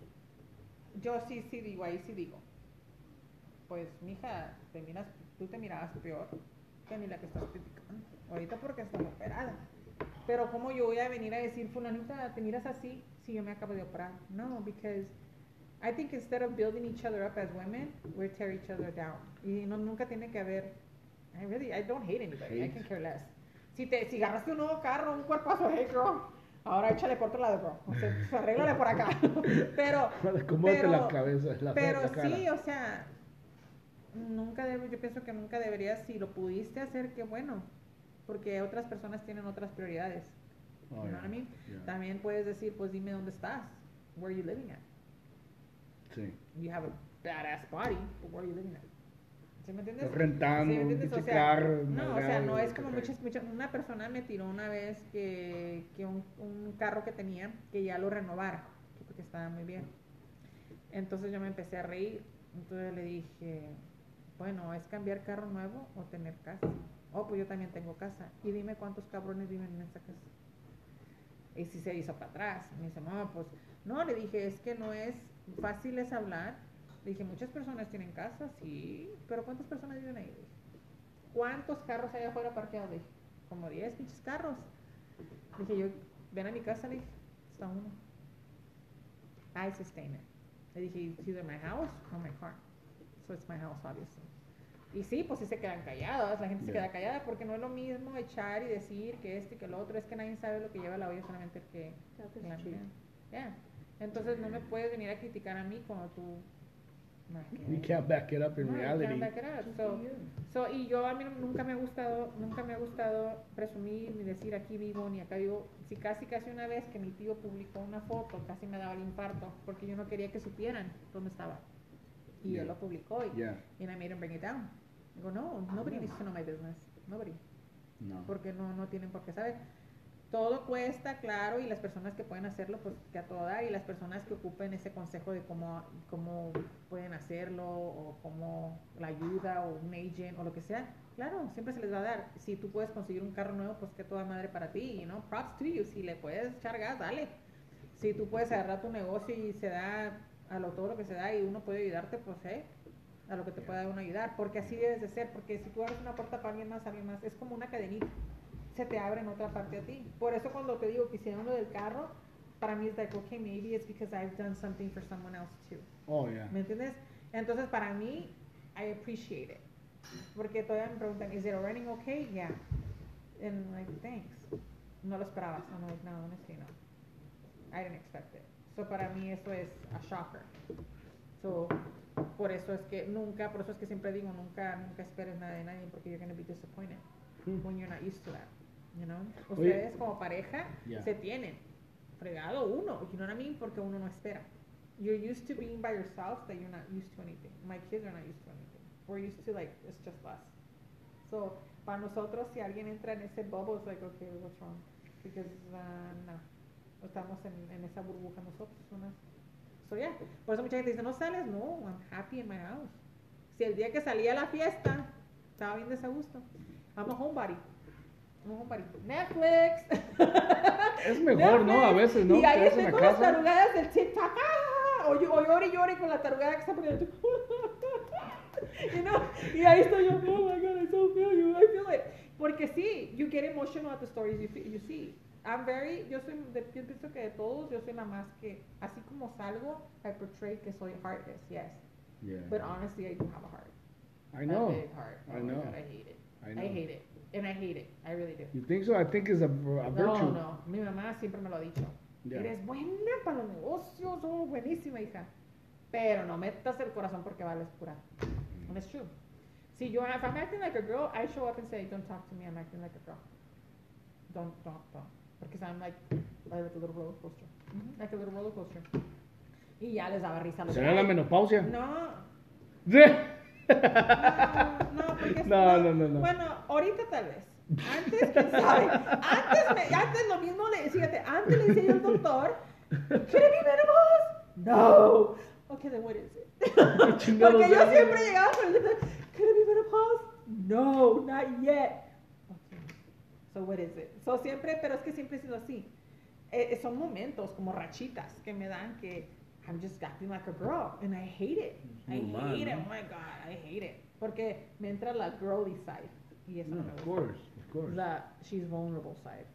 yo sí, sí digo, ahí sí digo. Pues, mija, te miras, tú te mirabas peor que ni la que estás criticando. Ahorita porque estás operada. Pero, ¿cómo yo voy a venir a decir, fulanita, te miras así si yo me acabo de operar? No, because I think instead of building each other up as women, we tear each other down. Y no, nunca tiene que haber, I really, I don't hate anybody, I Hate. can care less. Si, te, si agarraste un nuevo carro, un cuerpazo, hey girl, ahora échale por otro lado, bro. O sea, pues, arréglale por acá. pero, pero- la cabeza, la, pero la cara. sí, o sea, nunca debe, yo pienso que nunca deberías, si lo pudiste hacer, qué bueno, porque otras personas tienen otras prioridades. Oh, you know yeah, what I mean? yeah. También puedes decir, pues dime dónde estás, where are you living at? Sí. You have a badass body, but where are you living at? ¿Sí me entiendes? Rentando ¿Sí me entiendes? O sea, carro, no, o sea, no es como muchas, muchas, una persona me tiró una vez que, que un, un carro que tenía, que ya lo renovara, que porque estaba muy bien. Entonces yo me empecé a reír, entonces le dije, bueno, ¿es cambiar carro nuevo o tener casa? Oh, pues yo también tengo casa. Y dime cuántos cabrones viven en esa casa. Y si se hizo para atrás. Me dice, no, pues, no, le dije, es que no es fácil es hablar. Le dije, muchas personas tienen casa, sí, pero ¿cuántas personas viven ahí? ¿Cuántos carros hay afuera parqueados? Dije, como 10 pinches carros. Le dije, yo, ven a mi casa, le dije, está uno. I sustain it. Le dije, it's either my house or my car. So it's my house, obviously. Y sí, pues sí se quedan calladas, la gente se Yeah. queda callada porque no es lo mismo echar y decir que este y que lo otro, es que nadie sabe lo que lleva la olla, solamente el que la. Yeah. Entonces no me puedes venir a criticar a mí cuando tú... que You can't back it up in No, you reality. can't back it up. So, you. So, y yo a mí nunca me ha gustado, nunca me ha gustado presumir ni decir aquí vivo ni acá vivo. Si casi casi una vez que mi tío publicó una foto, casi me daba el infarto porque yo no quería que supieran dónde estaba. Y Yeah. él lo publicó y Yeah. and I made him bring it down. Digo, no, nobody needs to know my business. Nobody. No. Porque no, no tienen por qué saber. Todo cuesta, claro, y las personas que pueden hacerlo, pues que a todo dar, y las personas que ocupen ese consejo de cómo, cómo pueden hacerlo, o cómo la ayuda, o un agent, o lo que sea, claro, siempre se les va a dar. Si tú puedes conseguir un carro nuevo, pues que toda madre para ti, ¿no? Props to you, si le puedes echar gas, dale. Si tú puedes agarrar tu negocio y se da a lo todo lo que se da y uno puede ayudarte, pues, eh, a lo que te pueda uno ayudar, porque así debes de ser, porque si tú abres una puerta para alguien más, alguien más, es como una cadenita, se te abre en otra parte a ti. Por eso cuando te digo que hicieron lo del carro, para mí es like, okay, maybe it's because I've done something for someone else too. Oh, yeah. ¿Me entiendes? Entonces para mí, I appreciate it. Porque todavía me preguntan, is it running okay? Yeah. And like, thanks. No lo esperabas. I'm like, no, honestly, no. I didn't expect it. So para mí eso es a shocker. So, por eso es que nunca, por eso es que siempre digo, nunca, nunca esperes nada de nadie porque you're going to be disappointed when you're not used to that. You know? Oye. Ustedes como pareja Yeah. se tienen. Fregado uno, you know what I mean? Porque uno no espera. You're used to being by yourself that you're not used to anything. My kids are not used to anything. We're used to like, it's just us. So, para nosotros, si alguien entra en ese bubble, it's like, okay, what's wrong? Because, uh, no. Estamos en, en esa burbuja nosotros. So, yeah. Por eso mucha gente dice, no sales. No, I'm happy in my house. Si el día que salí a la fiesta, estaba bien desagusto. I'm a homebody. I'm a homebody. Netflix. Es mejor, ¿no? A veces, ¿no? Y ahí estoy con las tarugadas del TikTok. ¡ah! O, yo- o llore y llore con la tarugada que está poniendo. you know? Y ahí estoy yo, oh my god, I so feel you, I feel it. Porque sí, you get emotional at the stories you, you see. I'm very, yo soy, de, yo pienso que de todos, yo soy la más que, así como salgo, I portray que soy heartless, yes. Yeah. But honestly, I do have a heart. I know. A big heart. I Oh know. God, I hate it. I I, know. hate it. And I hate it. I really do. You think so? I think it's a, a virtue. No, no, mi mamá siempre me lo ha dicho. Ya. Eres buena para los negocios, oh, buenísima, hija. Pero no metas el corazón porque vales pura. And it's true. See, you if I'm acting like a girl, I show up and say, don't talk to me, I'm acting like a girl. Don't, don't, don't. Because I'm like, like a little roller coaster. Like a little roller coaster. Y ya les daba risa los ¿Será la menopausia? No, Sí. no, no, porque No, no, no, no. Bueno, ahorita tal vez. Antes, quién sabe. Antes, me, antes lo mismo le fíjate, antes le decía yo al doctor, ¿quiere mi menopause? No. Okay, then what is it? Porque yo siempre llegaba con el doctor, ¿quiere mi menopause? No, not yet. What is it? So siempre, pero es que siempre he sido así. Eh, eh, son momentos como rachitas que me dan que I'm just acting like a girl and I hate it. I Normal, hate it. Oh my god, I hate it. Porque me entra la girly side y eso No, no me of course, of course. La she's vulnerable side.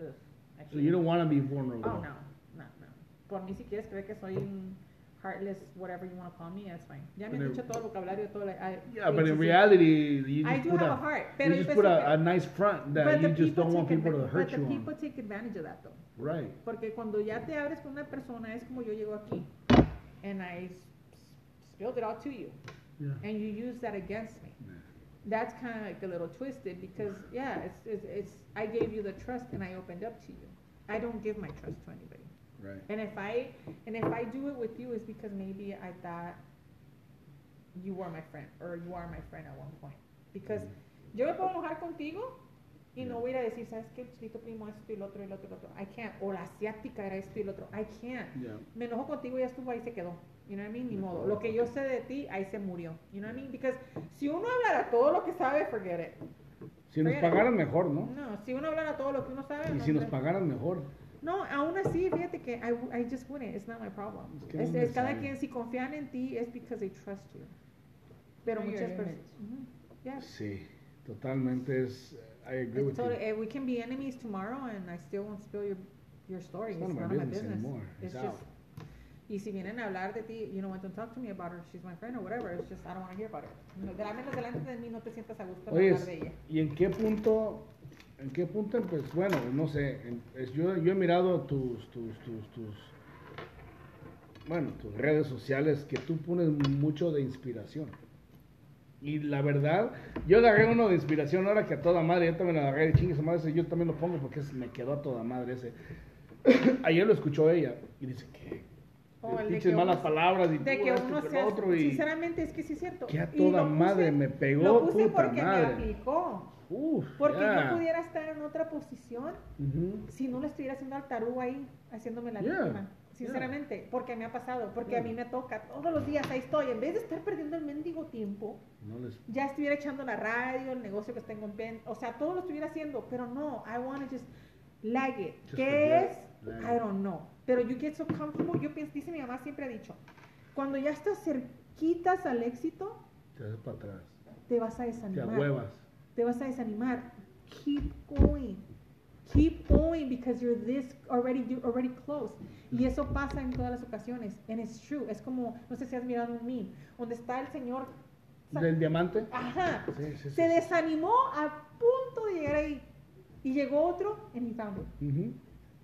Ugh, I So you don't want to be vulnerable. Oh no, no, no. Por mí si quieres creer que soy un heartless, whatever you want to call me, that's fine. Ya me han dicho todo el vocabulario, todo. Like, I, Yeah, but in reality, you I just do put have a, a heart, you just put a, a nice front that you just don't want people to hurt but the you on. people take advantage of that though. Right. Porque cuando ya te abres con una persona es como yo llego aquí and I spilled it all to you Yeah. and you use that against me. Yeah. That's kind of like a little twisted because yeah, it's, it's it's I gave you the trust and I opened up to you. I don't give my trust to anybody. Right. And if I and if I do it with you is because maybe I thought you were my friend or you are my friend at one point. Because yo me puedo enojar contigo y no voy a ir a decir, ¿sabes qué? El chilito primo esto y lo otro y lo otro y lo otro. I can't. O la asiática era esto y lo otro. I can't. Yeah. Me enojo contigo y ya estuvo ahí se quedó. You know what I mean? Ni modo. Lo que yo sé de ti, ahí se murió. You know what I mean? Because si uno hablara todo lo que sabe, forget it. Si nos Forget it. pagaran mejor, ¿no? No, si uno hablara todo lo que uno sabe, Y no si nos pagaran mejor. No, aún así, fíjate que I, I just wouldn't. It's not my problem. Es que Es, es cada quien, si confían en ti, es because they trust you. Pero muchas personas. limits. Yeah. Sí, totalmente es. I agree with So, you. eh, we can be enemies tomorrow and I still won't spill your, your story. It's It's, none of my business business. anymore. It's It's just. out. Y si vienen a hablar de ti, you know, want to talk to me about her, she's my friend or whatever, it's just, I don't want to hear about her. No, de la menos delante de mí no te sientas a gusto Oye, hablar de ella. ¿y en qué punto? ¿En qué punto? Pues bueno, no sé. yo, yo he mirado tus, tus, tus, tus, bueno, tus redes sociales que tú pones mucho de inspiración. Y la verdad, yo agarré uno de inspiración ahora que a toda madre, yo también lo agarré de chingue su madre, ese yo también lo pongo porque me quedó a toda madre ese. Ayer lo escuchó ella y dice que O el de pinches que malas uno- palabras y De que uno sea, otro y sinceramente es que sí es cierto. que a toda madre puse- me pegó, Lo puse puta porque madre. me aplicó. Uf, Porque ya. yo pudiera estar en otra posición Ujú. si no le estuviera haciendo al tarú ahí, haciéndome la Yeah, víctima. Sinceramente, porque me ha pasado, porque a Yeah. mí me toca todos los días, ahí estoy. En vez de estar perdiendo el mendigo tiempo, No les ya estuviera echando la radio, el negocio que tengo en pen, o sea, todo lo estuviera haciendo, pero no, I want to just lag it. Just ¿Qué es? lag I don't know. Pero you get so comfortable, yo pienso, dice mi mamá siempre ha dicho, cuando ya estás cerquitas al éxito, te das para atrás, te vas a te desanimar. Te vas a desanimar. Keep going. Keep going because you're this already you're already close. Y eso pasa en todas las ocasiones. And it's true. Es como, no sé si has mirado un meme, donde está el señor ¿Del diamante? Ajá. Sí, sí, sí, Se desanimó a punto de llegar ahí. Y llegó otro and he found it.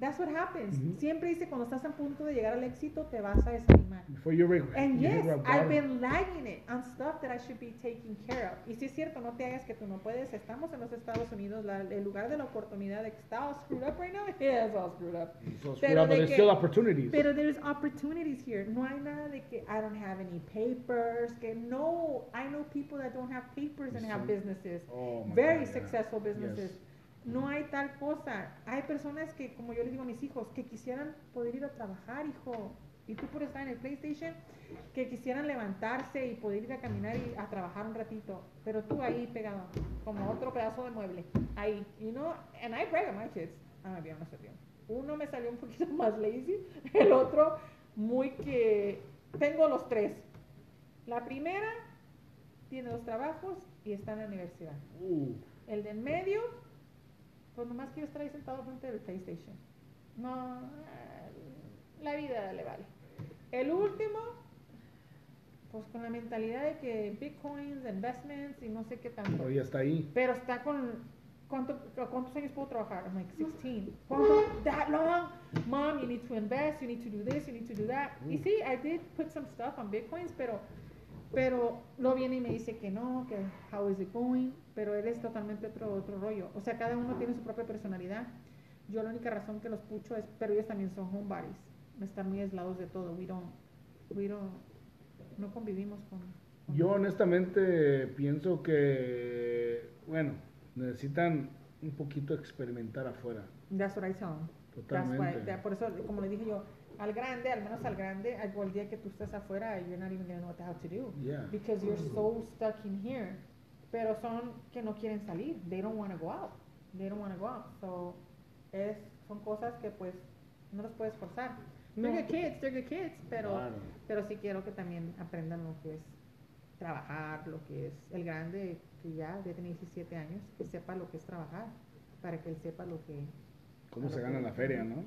That's what happens. Ujú. Siempre dice cuando estás a punto de llegar al éxito te vas a desanimar. Before you re- And you yes, rock I've been lagging it on stuff that I should be taking care of. Y si es cierto, no te hagas que tú no puedes. Estamos en los Estados Unidos, la- el lugar de la oportunidad de que está all screwed up right now. Yeah, it's all screwed up. So screwed Pero up, but there's que- still opportunities. Pero there's opportunities here. No hay nada de que I don't have any papers. Que no, I know people that don't have papers and have businesses. Oh, my Very God, yeah. successful businesses. Yes. No hay tal cosa. Hay personas que, como yo les digo a mis hijos, que quisieran poder ir a trabajar, hijo. Y tú por estar en el PlayStation, que quisieran levantarse y poder ir a caminar y a trabajar un ratito. Pero tú ahí pegado, como otro pedazo de mueble. Ahí. You know, and I brag on my kids. Ah, bien, no bien. Uno me salió un poquito más lazy, el otro muy que... Tengo los tres. La primera tiene dos trabajos y está en la universidad. Uh, El de en medio, pues nomás quiere estar ahí sentado frente del PlayStation. No, eh, la vida le vale. El último, pues con la mentalidad de que bitcoins, investments y no sé qué tanto. todavía está ahí. Pero está con, ¿cuánto, ¿cuántos años puedo trabajar? I'm like 16. ¿Cuánto? That long? mom, you need to invest, you need to do this, you need to do that. Y sí, I did put some stuff on Bitcoins, pero, pero lo viene y me dice que no, que how is it going, pero él es totalmente otro, otro rollo. O sea, cada uno tiene su propia personalidad. Yo la única razón que los pucho es, pero ellos también son homebodies, están muy aislados de todo. We don't, we don't, no convivimos con... con- Yo honestamente pienso que, bueno, necesitan un poquito experimentar afuera. That's what I tell them. That's why- Totalmente. that- por eso, como le dije yo, al grande, al menos al grande, al el día que tú estés afuera, you're not even gonna know what the hell to do. Yeah. Because you're so stuck in here. Pero son que no quieren salir. They don't want to go out. They don't want to go out. So, es, son cosas que pues no los puedes forzar. They're No. good kids, they're good kids, pero, Claro. pero sí quiero que también aprendan lo que es trabajar, lo que es el grande, que ya, ya tiene 17 años, que sepa lo que es trabajar, para que él sepa lo que, ¿Cómo se gana la feria, no?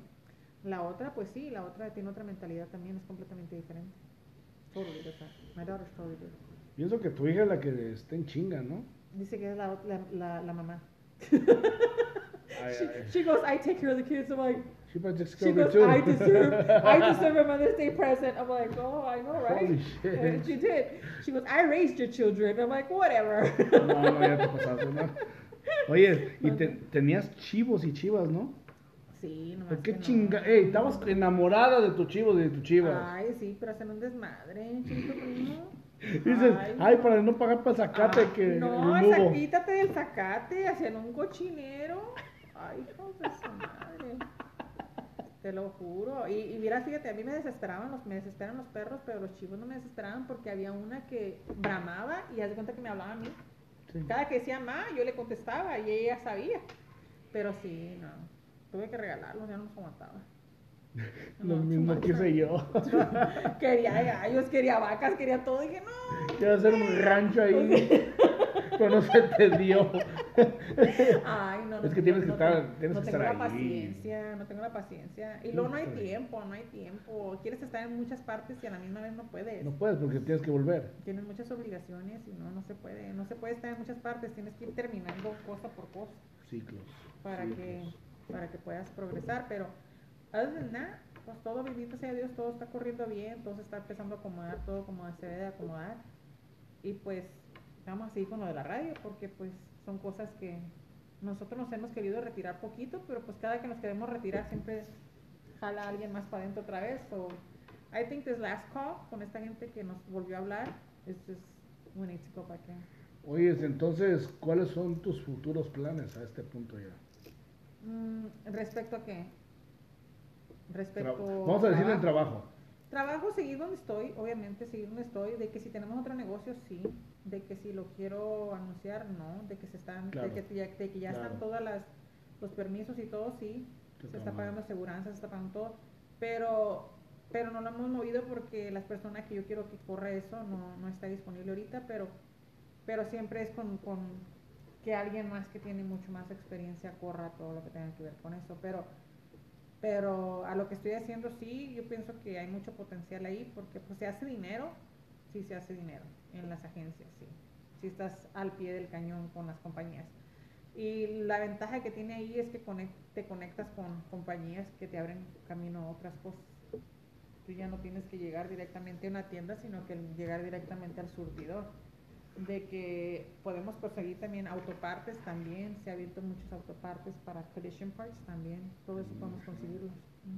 La otra, pues sí, la otra tiene otra mentalidad también, es completamente diferente. Totally different. My daughter's totally different. Pienso que tu hija es la que está en chinga, ¿no? Dice que es la, la, la, la mamá. She, she goes, I take care of the kids. I'm like, She probably just she goes, too. I deserve, I deserve a Mother's Day present. I'm like, oh, I know, right? Holy shit. And she did. She goes, I raised your children. I'm like, whatever. No, no, ya te pasaste, ¿no? Oye, y te- tenías chivos y chivas, ¿no? Sí, nomás ¿Por qué que no. chinga? Ey, estabas enamorada de tu chivo de tu chivas. Ay, sí, pero hacen un desmadre, chiquito primo. Dices, ay, para no pagar para el zacate que No, quítate del zacate, hacían un cochinero. Ay, hijo de su madre. Te lo juro. Y, y mira, fíjate, a mí me desesperaban los, me desesperan los perros, pero los chivos no me desesperaban porque había una que bramaba y haz de cuenta que me hablaba a mí. Sí. Cada que decía ma, yo le contestaba y ella sabía. Pero sí, no. Tuve que regalarlos, ya no los aguantaba. Lo No, mismo too much quise for- yo. Quería gallos, quería vacas, quería todo. Dije, no. Quiero hacer un rancho ahí. Pero no se te dio. Ay, no, no Es que tengo- tienes que no estar- tengo- tienes no que tengo estar la ahí. paciencia, no tengo la paciencia. Y luego no hay tiempo, no hay tiempo. Quieres estar en muchas partes y a la misma vez no puedes. No puedes porque tienes que volver. Tienes muchas obligaciones y no, no se puede. No se puede estar en muchas partes. Tienes que ir terminando cosa por cosa Ciclos. para que. Para que puedas progresar. Pero, other than that, pues todo, bendito sea Dios, todo está corriendo bien, todo se está empezando a acomodar, todo como se debe de acomodar. Y pues, vamos a seguir con lo de la radio, porque pues son cosas que nosotros nos hemos querido retirar poquito, pero pues cada que nos queremos retirar siempre jala a alguien más para adentro otra vez. So, I think this last call con esta gente que nos volvió a hablar, is just, we need to. Oye, entonces, ¿cuáles son tus futuros planes a este punto ya? Mm, respecto a qué? Tra- Respecto Vamos a decir el trabajo. trabajo. Seguir donde estoy, obviamente, seguir donde estoy. De que si tenemos otro negocio, sí. De que si lo quiero anunciar, no. De que se están, Claro. de que ya, de que ya Claro. están todas las los permisos y todo, sí. Se está pagando aseguranza, se está pagando todo. Pero, pero no lo hemos movido porque las personas que yo quiero que corra eso no, no está disponible ahorita, pero, pero siempre es con, con que alguien más que tiene mucho más experiencia corra todo lo que tenga que ver con eso. Pero, pero a lo que estoy haciendo sí, yo pienso que hay mucho potencial ahí porque pues se hace dinero, sí se hace dinero en las agencias, sí. Si estás al pie del cañón con las compañías. Y la ventaja que tiene ahí es que te conectas con compañías que te abren camino a otras cosas. Tú ya no tienes que llegar directamente a una tienda, sino que llegar directamente al surtidor. De que podemos conseguir también autopartes también, se ha abierto muchos autopartes para collision parts también, todo eso podemos conseguirlos.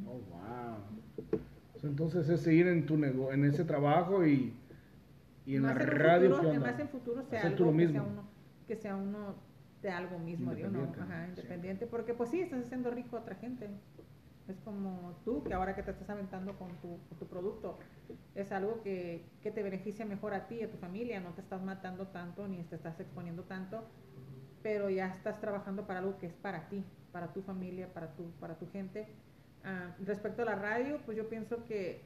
Oh, wow. Entonces es seguir en tu nego en ese trabajo y, y en Más la un radio. más en futuro sea tú algo que sea uno, que sea uno de algo mismo, de uno, Independiente, ajá, sí. independiente, porque pues sí, estás haciendo rico a otra gente. Es como tú, que ahora que te estás aventando con tu, con tu producto, es algo que, que te beneficia mejor a ti y a tu familia, no te estás matando tanto ni te estás exponiendo tanto, pero ya estás trabajando para algo que es para ti, para tu familia, para tu, para tu gente. Ah, respecto a la radio, pues yo pienso que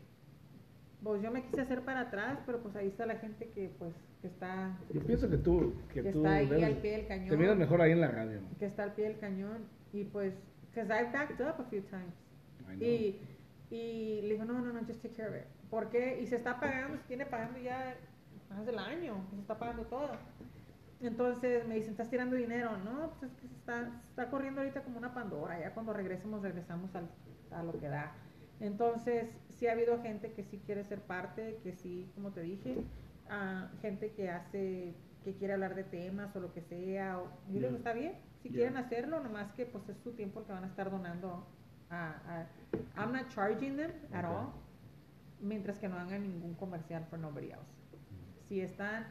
pues yo me quise hacer para atrás, pero pues ahí está la gente que pues que está Yo pienso que tú, que que tú está ahí debes- al pie del te miras cañón, mejor ahí en la radio. que está al pie del cañón y pues because I backed up a few times. Y, y le digo, no, no, no, just take care of it. ¿Por qué? Y se está pagando, se tiene pagando ya más del año, se está pagando todo. Entonces me dicen, ¿estás tirando dinero? No, pues es que se está, se está corriendo ahorita como una Pandora. Ya cuando regresemos, regresamos al, a lo que da. Entonces, sí ha habido gente que sí quiere ser parte, que sí, como te dije, ah, gente que hace, que quiere hablar de temas o lo que sea. O, yo le digo, Yeah. está bien, si Yeah. quieren hacerlo, nomás que pues es su tiempo el que van a estar donando a, a- I'm not charging them at Okay. all, mientras que no hagan ningún comercial for nobody else. Si están,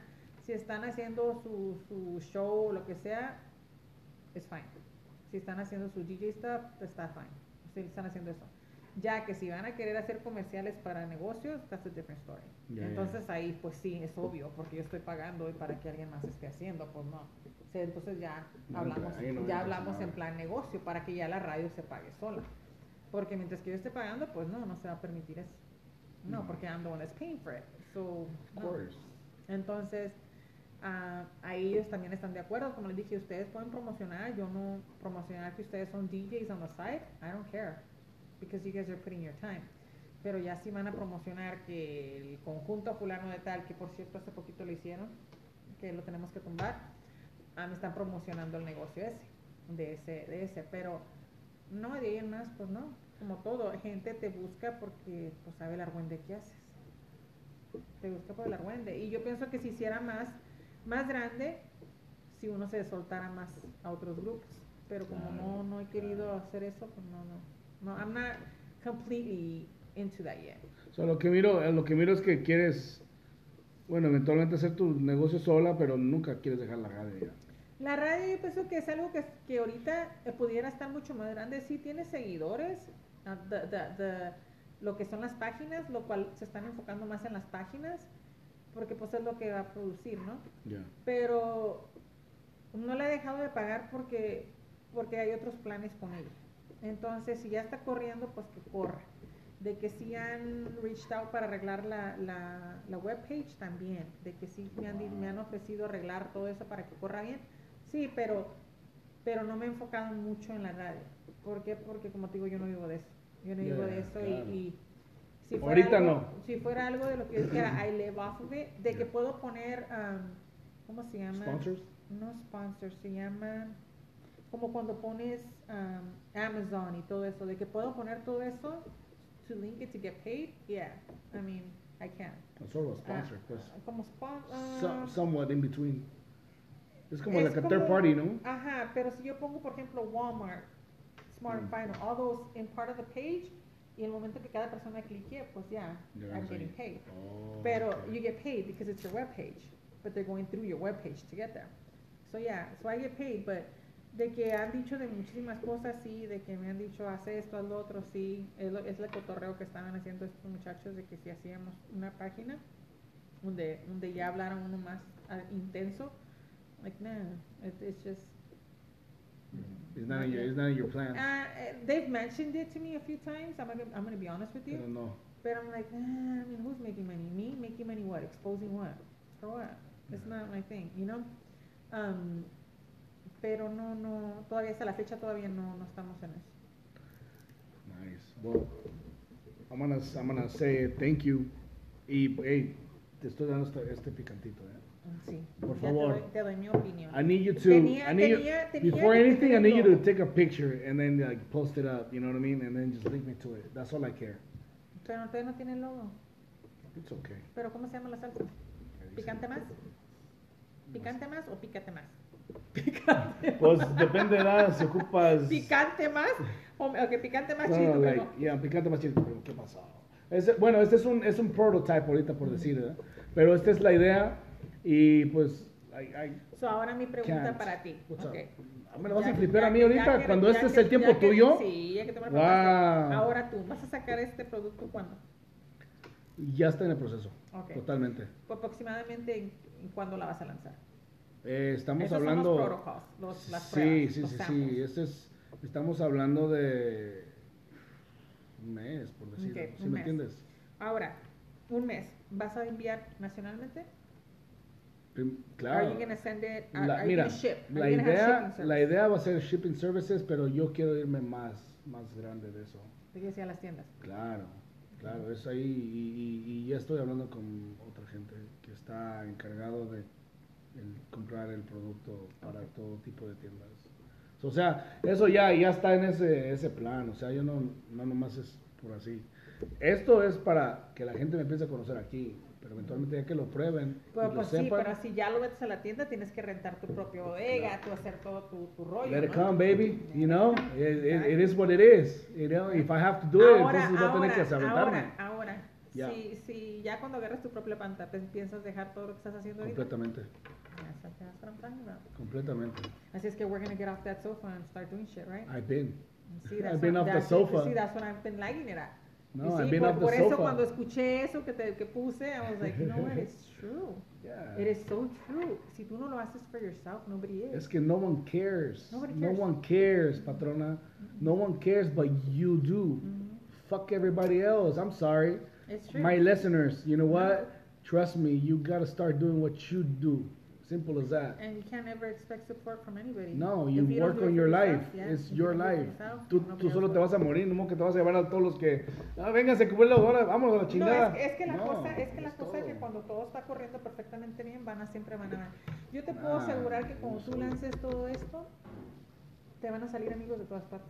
si están haciendo su, su show o lo que sea, es fine. Si están haciendo su DJ stuff, está fine. Si están haciendo eso. Ya que si van a querer hacer comerciales para negocios, that's a different story. Entonces ahí, pues sí, es obvio, porque yo estoy pagando y para que alguien más esté haciendo, pues no. Entonces ya hablamos, no ya hablamos en plan negocio para que ya la radio se pague sola. Porque mientras que yo esté pagando, pues no, no se va a permitir eso. No, No. porque I'm the one that's paying for it. So, Of no. course. Entonces, ah, ahí ellos también están de acuerdo. Como les dije, ustedes pueden promocionar. Yo no promocionar que ustedes son DJs on the side. I don't care. Because you guys are putting your time. Pero ya sí van a promocionar que el conjunto fulano de tal, que por cierto hace poquito lo hicieron, que lo tenemos que tumbar, ah, me están promocionando el negocio ese, de ese, de ese. Pero no, de ahí en más, pues no. Como todo, gente te busca porque pues sabe el argüende que haces te busca por el argüende. Y yo pienso que si hiciera más, más grande, si uno se soltara más a otros grupos. Pero como no, no he querido hacer eso, pues no, no. No, I'm not completely into that yet. So, lo que miro, eh, lo que miro es que quieres, bueno, eventualmente hacer tu negocio sola, pero nunca quieres dejar la radio. La radio yo pienso que es algo que, que ahorita eh, pudiera estar mucho más grande. Sí tiene seguidores, ah, the- the- the- lo que son las páginas, lo cual se están enfocando más en las páginas, porque pues es lo que va a producir, ¿no? Pero no la he dejado de pagar porque porque hay otros planes con ella. Entonces, si ya está corriendo, pues que corra. De que sí han reached out para arreglar la, la, la webpage también. De que sí me han, me han ofrecido arreglar todo eso para que corra bien. Sí, pero, pero no me he enfocado mucho en la radio. ¿Por qué? Porque como te digo, yo no vivo de eso. Yo no vivo de eso y- claro. y, si fuera Ahorita algo- no. Si fuera algo de lo que yo dijera, I live off of it, de que puedo poner, um, ¿cómo se llama? ¿Sponsors? No sponsors, se llama como cuando pones um, Amazon y todo eso, de que puedo poner todo eso to link it to get paid. Yeah, I mean, I can. Sort of a sponsor, Ah, pues. como sponsor. Some- somewhat in between. Es como Es like a third party, ¿no? Ajá, pero si yo pongo, por ejemplo, Walmart, Smart and Mm. Final, all those in part of the page, y el momento que cada persona clique, pues ya, Ya I'm getting paid. Oh, Pero okay. you get paid because it's your web page, but they're going through your web page to get there. So yeah, so I get paid, but de que han dicho de muchísimas cosas, sí, de que me han dicho haz esto, haz lo otro, sí, es, lo, es el cotorreo que estaban haciendo estos muchachos de que si hacíamos una página donde, donde ya hablara uno más ah, intenso, like no, it, it's just. It's not in your, it's not in your plan. Uh, eh, they've mentioned it to me a few times. I'm gonna, I'm gonna be honest with you. No. But I'm like, ah, I mean, who's making money? Me making money? What? Exposing what? For what? It's not my thing, you know. Um, pero no, no, todavía hasta la fecha todavía no, no estamos en eso. Nice. Well, I'm gonna, I'm gonna say thank you. Y, hey, te estoy dando este, este picantito, eh. Sí. Por ya favor. Te doy, te doy mi opinión. I need you to, Tenía- I need you, tenía- tenía before anything, I need you to take a picture and then like post it up, you know what I mean? And then just link me to it. That's all I care. Pero ustedes no tienen logo. It's okay. Pero ¿cómo se llama la salsa? ¿Picante más? ¿Picante más o pícate más? Pues depende de la, si ocupas... ¿Picante más? O, ok, picante más No, chido, no, like, pero- yeah, picante más chido, pero ¿qué pasó? Ese- bueno, este es un, es un prototype ahorita por decir, ¿verdad? Pero esta es la idea y pues, I, I So, ahora mi pregunta can't. para ti. What's up? ok. Ah, ¿Me lo vas a Ya- ya a mí ahorita que- cuando este es el tiempo que- tuyo? Sí, ya que te me lo Wow. preparaste. Ahora tú, ¿vas a sacar este producto cuándo? Ya está en el proceso, totalmente. Pues aproximadamente en, en cuándo la vas a lanzar. Eh, estamos Esos hablando... Son los protocols, los, las sí, pruebas, sí, los sí, samples. sí, este es, estamos hablando de un mes, por decirlo, Ok, ¿sí un me mes. entiendes? Ahora, un mes, ¿vas a enviar nacionalmente? Claro. La- mira, la idea, la va a ser shipping services, pero yo quiero irme más, más grande de eso. Te quiero decir a las tiendas. Claro, claro, es ahí y, y- y ya estoy hablando con otra gente que está encargado de el comprar el producto para todo tipo de tiendas. O sea, eso ya, ya está en ese, ese plan. O sea, yo no, no nomás es por así. Esto es para que la gente me empiece a conocer aquí. Pero eventualmente ya que lo prueben, y Pero lo pues sí, sepan, pero si ya lo metes a la tienda, tienes que rentar tu propio bodega, tú hacer todo tu, tu rollo. let it ¿no? come, baby. You know, it, it- it is what it is. You know, if I have to do it, Ahora, entonces voy a tener ahora, que aventarme. ahora, ahora. Ya. Si, si ya cuando agarres tu propia planta te piensas dejar todo lo que estás haciendo ahorita. Completamente, Yes, that's what I'm talking about. completamente. Así es que we're gonna get off that sofa and start doing shit, right? I've been. See, I've been what- off the sofa. See, that's what I've been liking it at. No, Y sí, I've been por, por eso cuando escuché eso que, te, que puse, I was like, you know what, it's true. Yeah. It is so true. Si tú no lo haces for yourself, nobody is. Es que no one cares. Nobody No one cares, patrona. No mm-hmm. one cares, but you do. Mm-hmm. Fuck everybody else. I'm sorry. It's true. My listeners, you know what? Trust me, you gotta start doing what you do. Simple as that. And you can't ever expect support from anybody. No, you don't work on your yourself, life. yeah, It's you your life. yourself, Tú, tú solo te vas a morir, no que te vas a llevar a todos los que. Ah, vénganse, cúbrelo ahora, vámonos a la No, chingada. es, que- es que la No, cosa, es que la es cosa es que cuando todo está corriendo perfectamente bien, van a siempre van a Yo te puedo asegurar que cuando tú lances todo esto, te van a salir amigos de todas partes.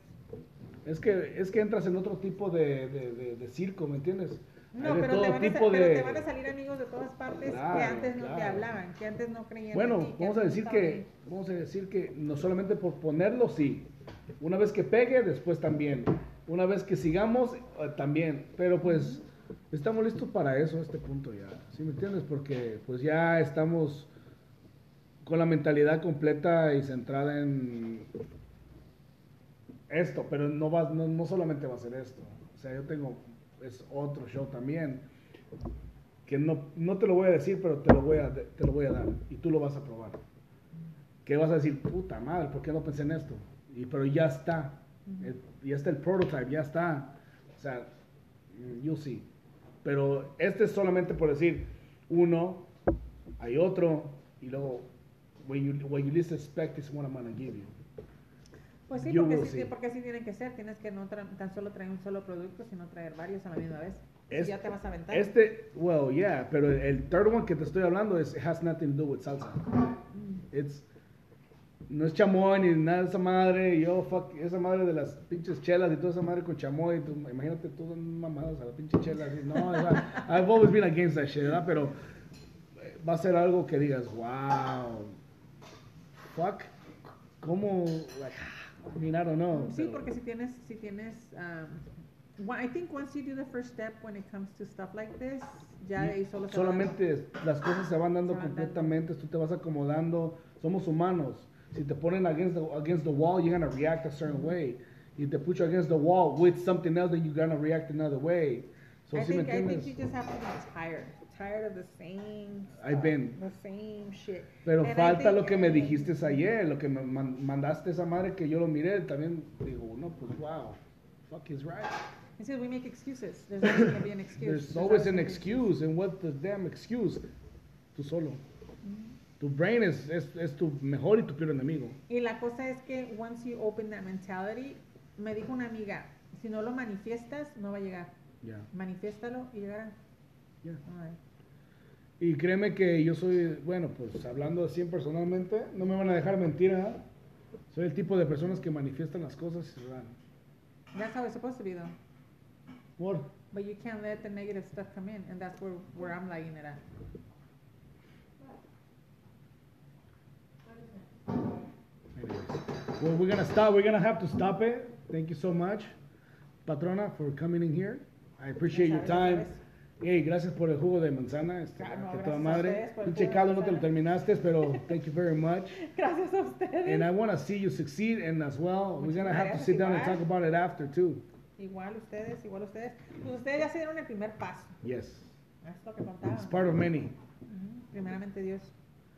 Es que, es que entras en otro tipo de, de, de, de circo, ¿me entiendes? No, pero, todo te van, a, tipo pero de. te van a salir amigos de todas partes que antes no te hablaban, que antes no creían en Bueno, ti, vamos a decir que, vamos a decir que no solamente por ponerlo, sí. Una vez que pegue, después también. Una vez que sigamos, eh, también. Pero pues estamos listos para eso a este punto ya. ¿Sí me entiendes? Porque pues ya estamos con la mentalidad completa y centrada en esto, pero no va, no, no solamente va a ser esto. O sea, yo tengo es otro show también que no, no te lo voy a decir, pero te lo voy a, te lo voy a dar y tú lo vas a probar. Que vas a decir, puta madre, ¿por qué no pensé en esto? Y, pero ya está, Eh, ya está el prototype, ya está. O sea, mm, you'll see. Pero este es solamente por decir, uno, hay otro, y luego, when you, what you least expect is what I'm gonna give you. Pues sí, porque sí, see. porque sí tienen que ser. Tienes que no tan solo traer un solo producto, sino traer varios a la misma vez. Y ya te vas a aventar. Este, well, yeah, pero el third one que te estoy hablando es, it has nothing to do with salsa. It's, no es chamoy ni nada de esa madre. Yo, fuck, esa madre de las pinches chelas y toda esa madre con chamoy. tú- imagínate todas mamadas a la pinche chela. así. No, o sea, I've always been against that shit, ¿verdad? Pero eh, va a ser algo que digas, wow, fuck, ¿cómo? Like, I mean, I don't know. Sí, pero- porque si tienes, si tienes, um, I think once you do the first step when it comes to stuff like this, ya de ahí solo dando. Solamente las cosas se van dando Se van dando. completamente, tú te vas acomodando, somos humanos. Si te ponen against the, against the wall, you're gonna react a certain way. Y te put you against the wall with something else, then you're gonna react another way. So, I ¿sí me think, I think you just have to be tired, tired of the same. I've stuff, been. the same shit. Pero And falta think- lo que me dijiste ayer, lo que me man- mandaste esa madre que yo lo miré, también digo, no, pues wow, fuck is right. It says we make excuses. There's always going to be an excuse. There's always an gonna be excuse, and what's the damn excuse? Tú solo. Mm-hmm. Tu brain es, es, es tu mejor y tu peor enemigo. Y la cosa es que once you open that mentality, me dijo una amiga, si no lo manifiestas, no va a llegar. Ya. Manifiéstalo y llegará. ya. Alright. Y créeme que yo soy, bueno, pues hablando así personalmente, no me van a dejar mentir, ¿eh? Soy el tipo de personas que manifiestan las cosas y se dan. That's how it's supposed to be, though. But you can't let the negative stuff come in, and that's where, where I'm liking it at. Well, we're gonna stop. We're gonna have to stop it. Thank you so much, Patrona, for coming in here. I appreciate your time. Hey, gracias por el jugo de manzana. Este, Ah, no, toda a madre. de caldo no te lo terminaste, pero thank you very much. Gracias a ustedes. And I want to see you succeed, and as well, we're Muchas gonna have to sit down and igual. talk about it after too. Igual ustedes, igual ustedes. Pues ustedes ya se dieron el primer paso. Yes, Es lo que contaba. it's part of many. Primeramente Dios.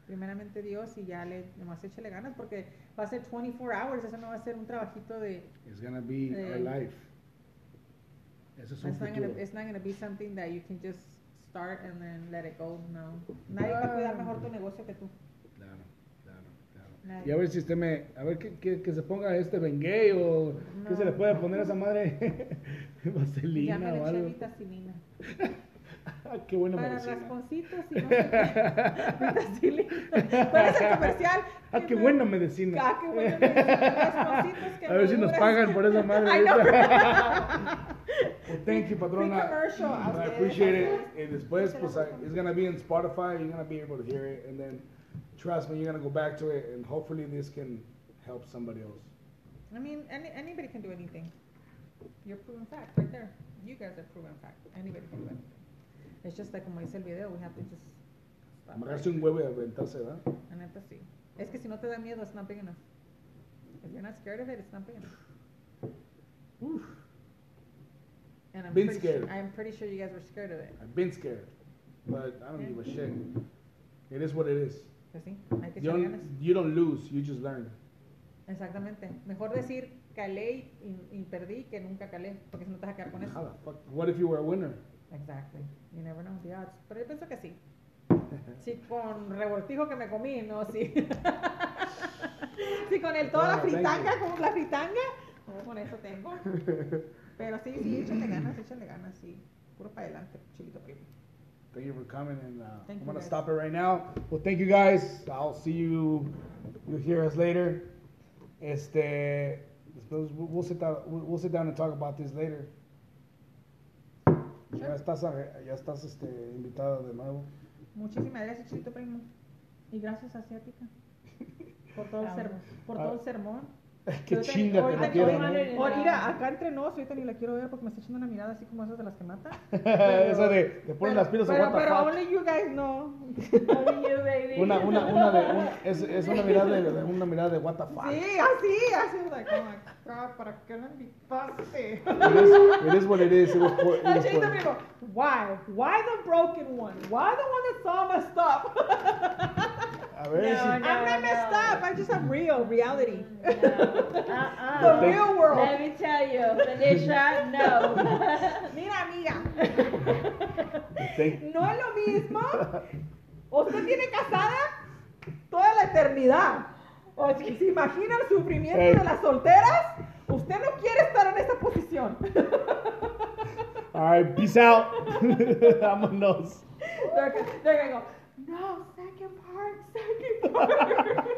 Primeramente Dios y ya le, nomás échale ganas porque va a ser 24 hours, eso no va a ser un trabajito de... It's gonna be our Eh, life. Ese es un It's not, gonna, it's not gonna be something that you can just start and then let it go, no. Nadie va a cuidar mejor tu negocio que tú. Claro, claro, claro. Nadie. Y a ver si usted me, a ver que, que, que se ponga este Bengay o qué se le No. puede poner a esa madre vaselina Llámale o algo. Chelita Silina. Ah, qué buena Para medicina. rasponcitos y no sé qué. Vitacilina. ¿Cuál es el comercial? Ah, qué buena medicina. Ah, qué buena medicina. Que A ver si nos pagan por esa madre. I know. Well, thank you, patrona. Free commercial. A I appreciate it. a Y después, pues, it's gonna be in Spotify. You're gonna be able to hear it, and then trust me, you're gonna go back to it, and hopefully this can help somebody else. I mean, any, anybody can do anything. You're proven fact right there. You guys are proven fact. Anybody can do anything. It's just like como dice el video, we have to just stop. Amarrarse un huevo y aventarse, ¿verdad? La neta sí. Es que si no te da miedo, it's not big enough. If you're not scared of it, it's not big enough. Oof. And I'm Been pretty scared. Sure, I'm pretty sure you guys were scared of it. I've been scared, but I don't give a shit. It is what it is. Pues sí, hay que You don't, you don't lose, you just learn. Exactamente. Mejor decir calé y, y perdí que nunca calé, porque si no te vas a quedar con eso. What if you were a winner? Exactly. You never know the odds. Pero yo pienso que sí. Sí, con revoltijo que me comí, no, sí. sí, con el toda la fritanga, como la fritanga, no, con eso tengo. Pero sí, sí, échale ganas, échale ganas, sí. Puro para adelante, chilito primo. Thank you for coming, and uh, Thank I'm gonna guys. stop it right now. Well, thank you guys. I'll see you. You'll hear us later. Este, we'll sit down. We'll sit down and talk about this later. Ya estás, ya estás este, invitada de nuevo. Muchísimas gracias, chilito primo. Y gracias, asiática. Por todo el, ser- por todo el sermón. Qué Ahorita- chinga que ni- quiero, ¿no? ahorita- mira, acá entre nos, ahorita ni la quiero ver porque me está echando una mirada así como esas de las que matan. Esa de, te ponen Pero- las pilas a pero, what the pero fuck. only you guys know. Only you, baby. Una, una, una de, un- es, es una mirada de, de- una mirada de what the fuck. Sí, así, así, like, oh my god, ¿para qué me invitaste? It is, it is what it is. It was por, it was Chito por- primo, why? Why the broken one? Why the one that's all messed up? A ver No, si. no. I'm not messed up. I just have real reality. No. Uh-uh. The Thank- real world. Let me tell you, Tanisha, no. Mira, amiga. Thank- No es lo mismo. Usted tiene casada toda la eternidad. O si se imagina el sufrimiento Ey. de las solteras, usted no quiere estar en esa posición. All right, peace out. Vámonos. They're, they're gonna go, no, Second part, second part.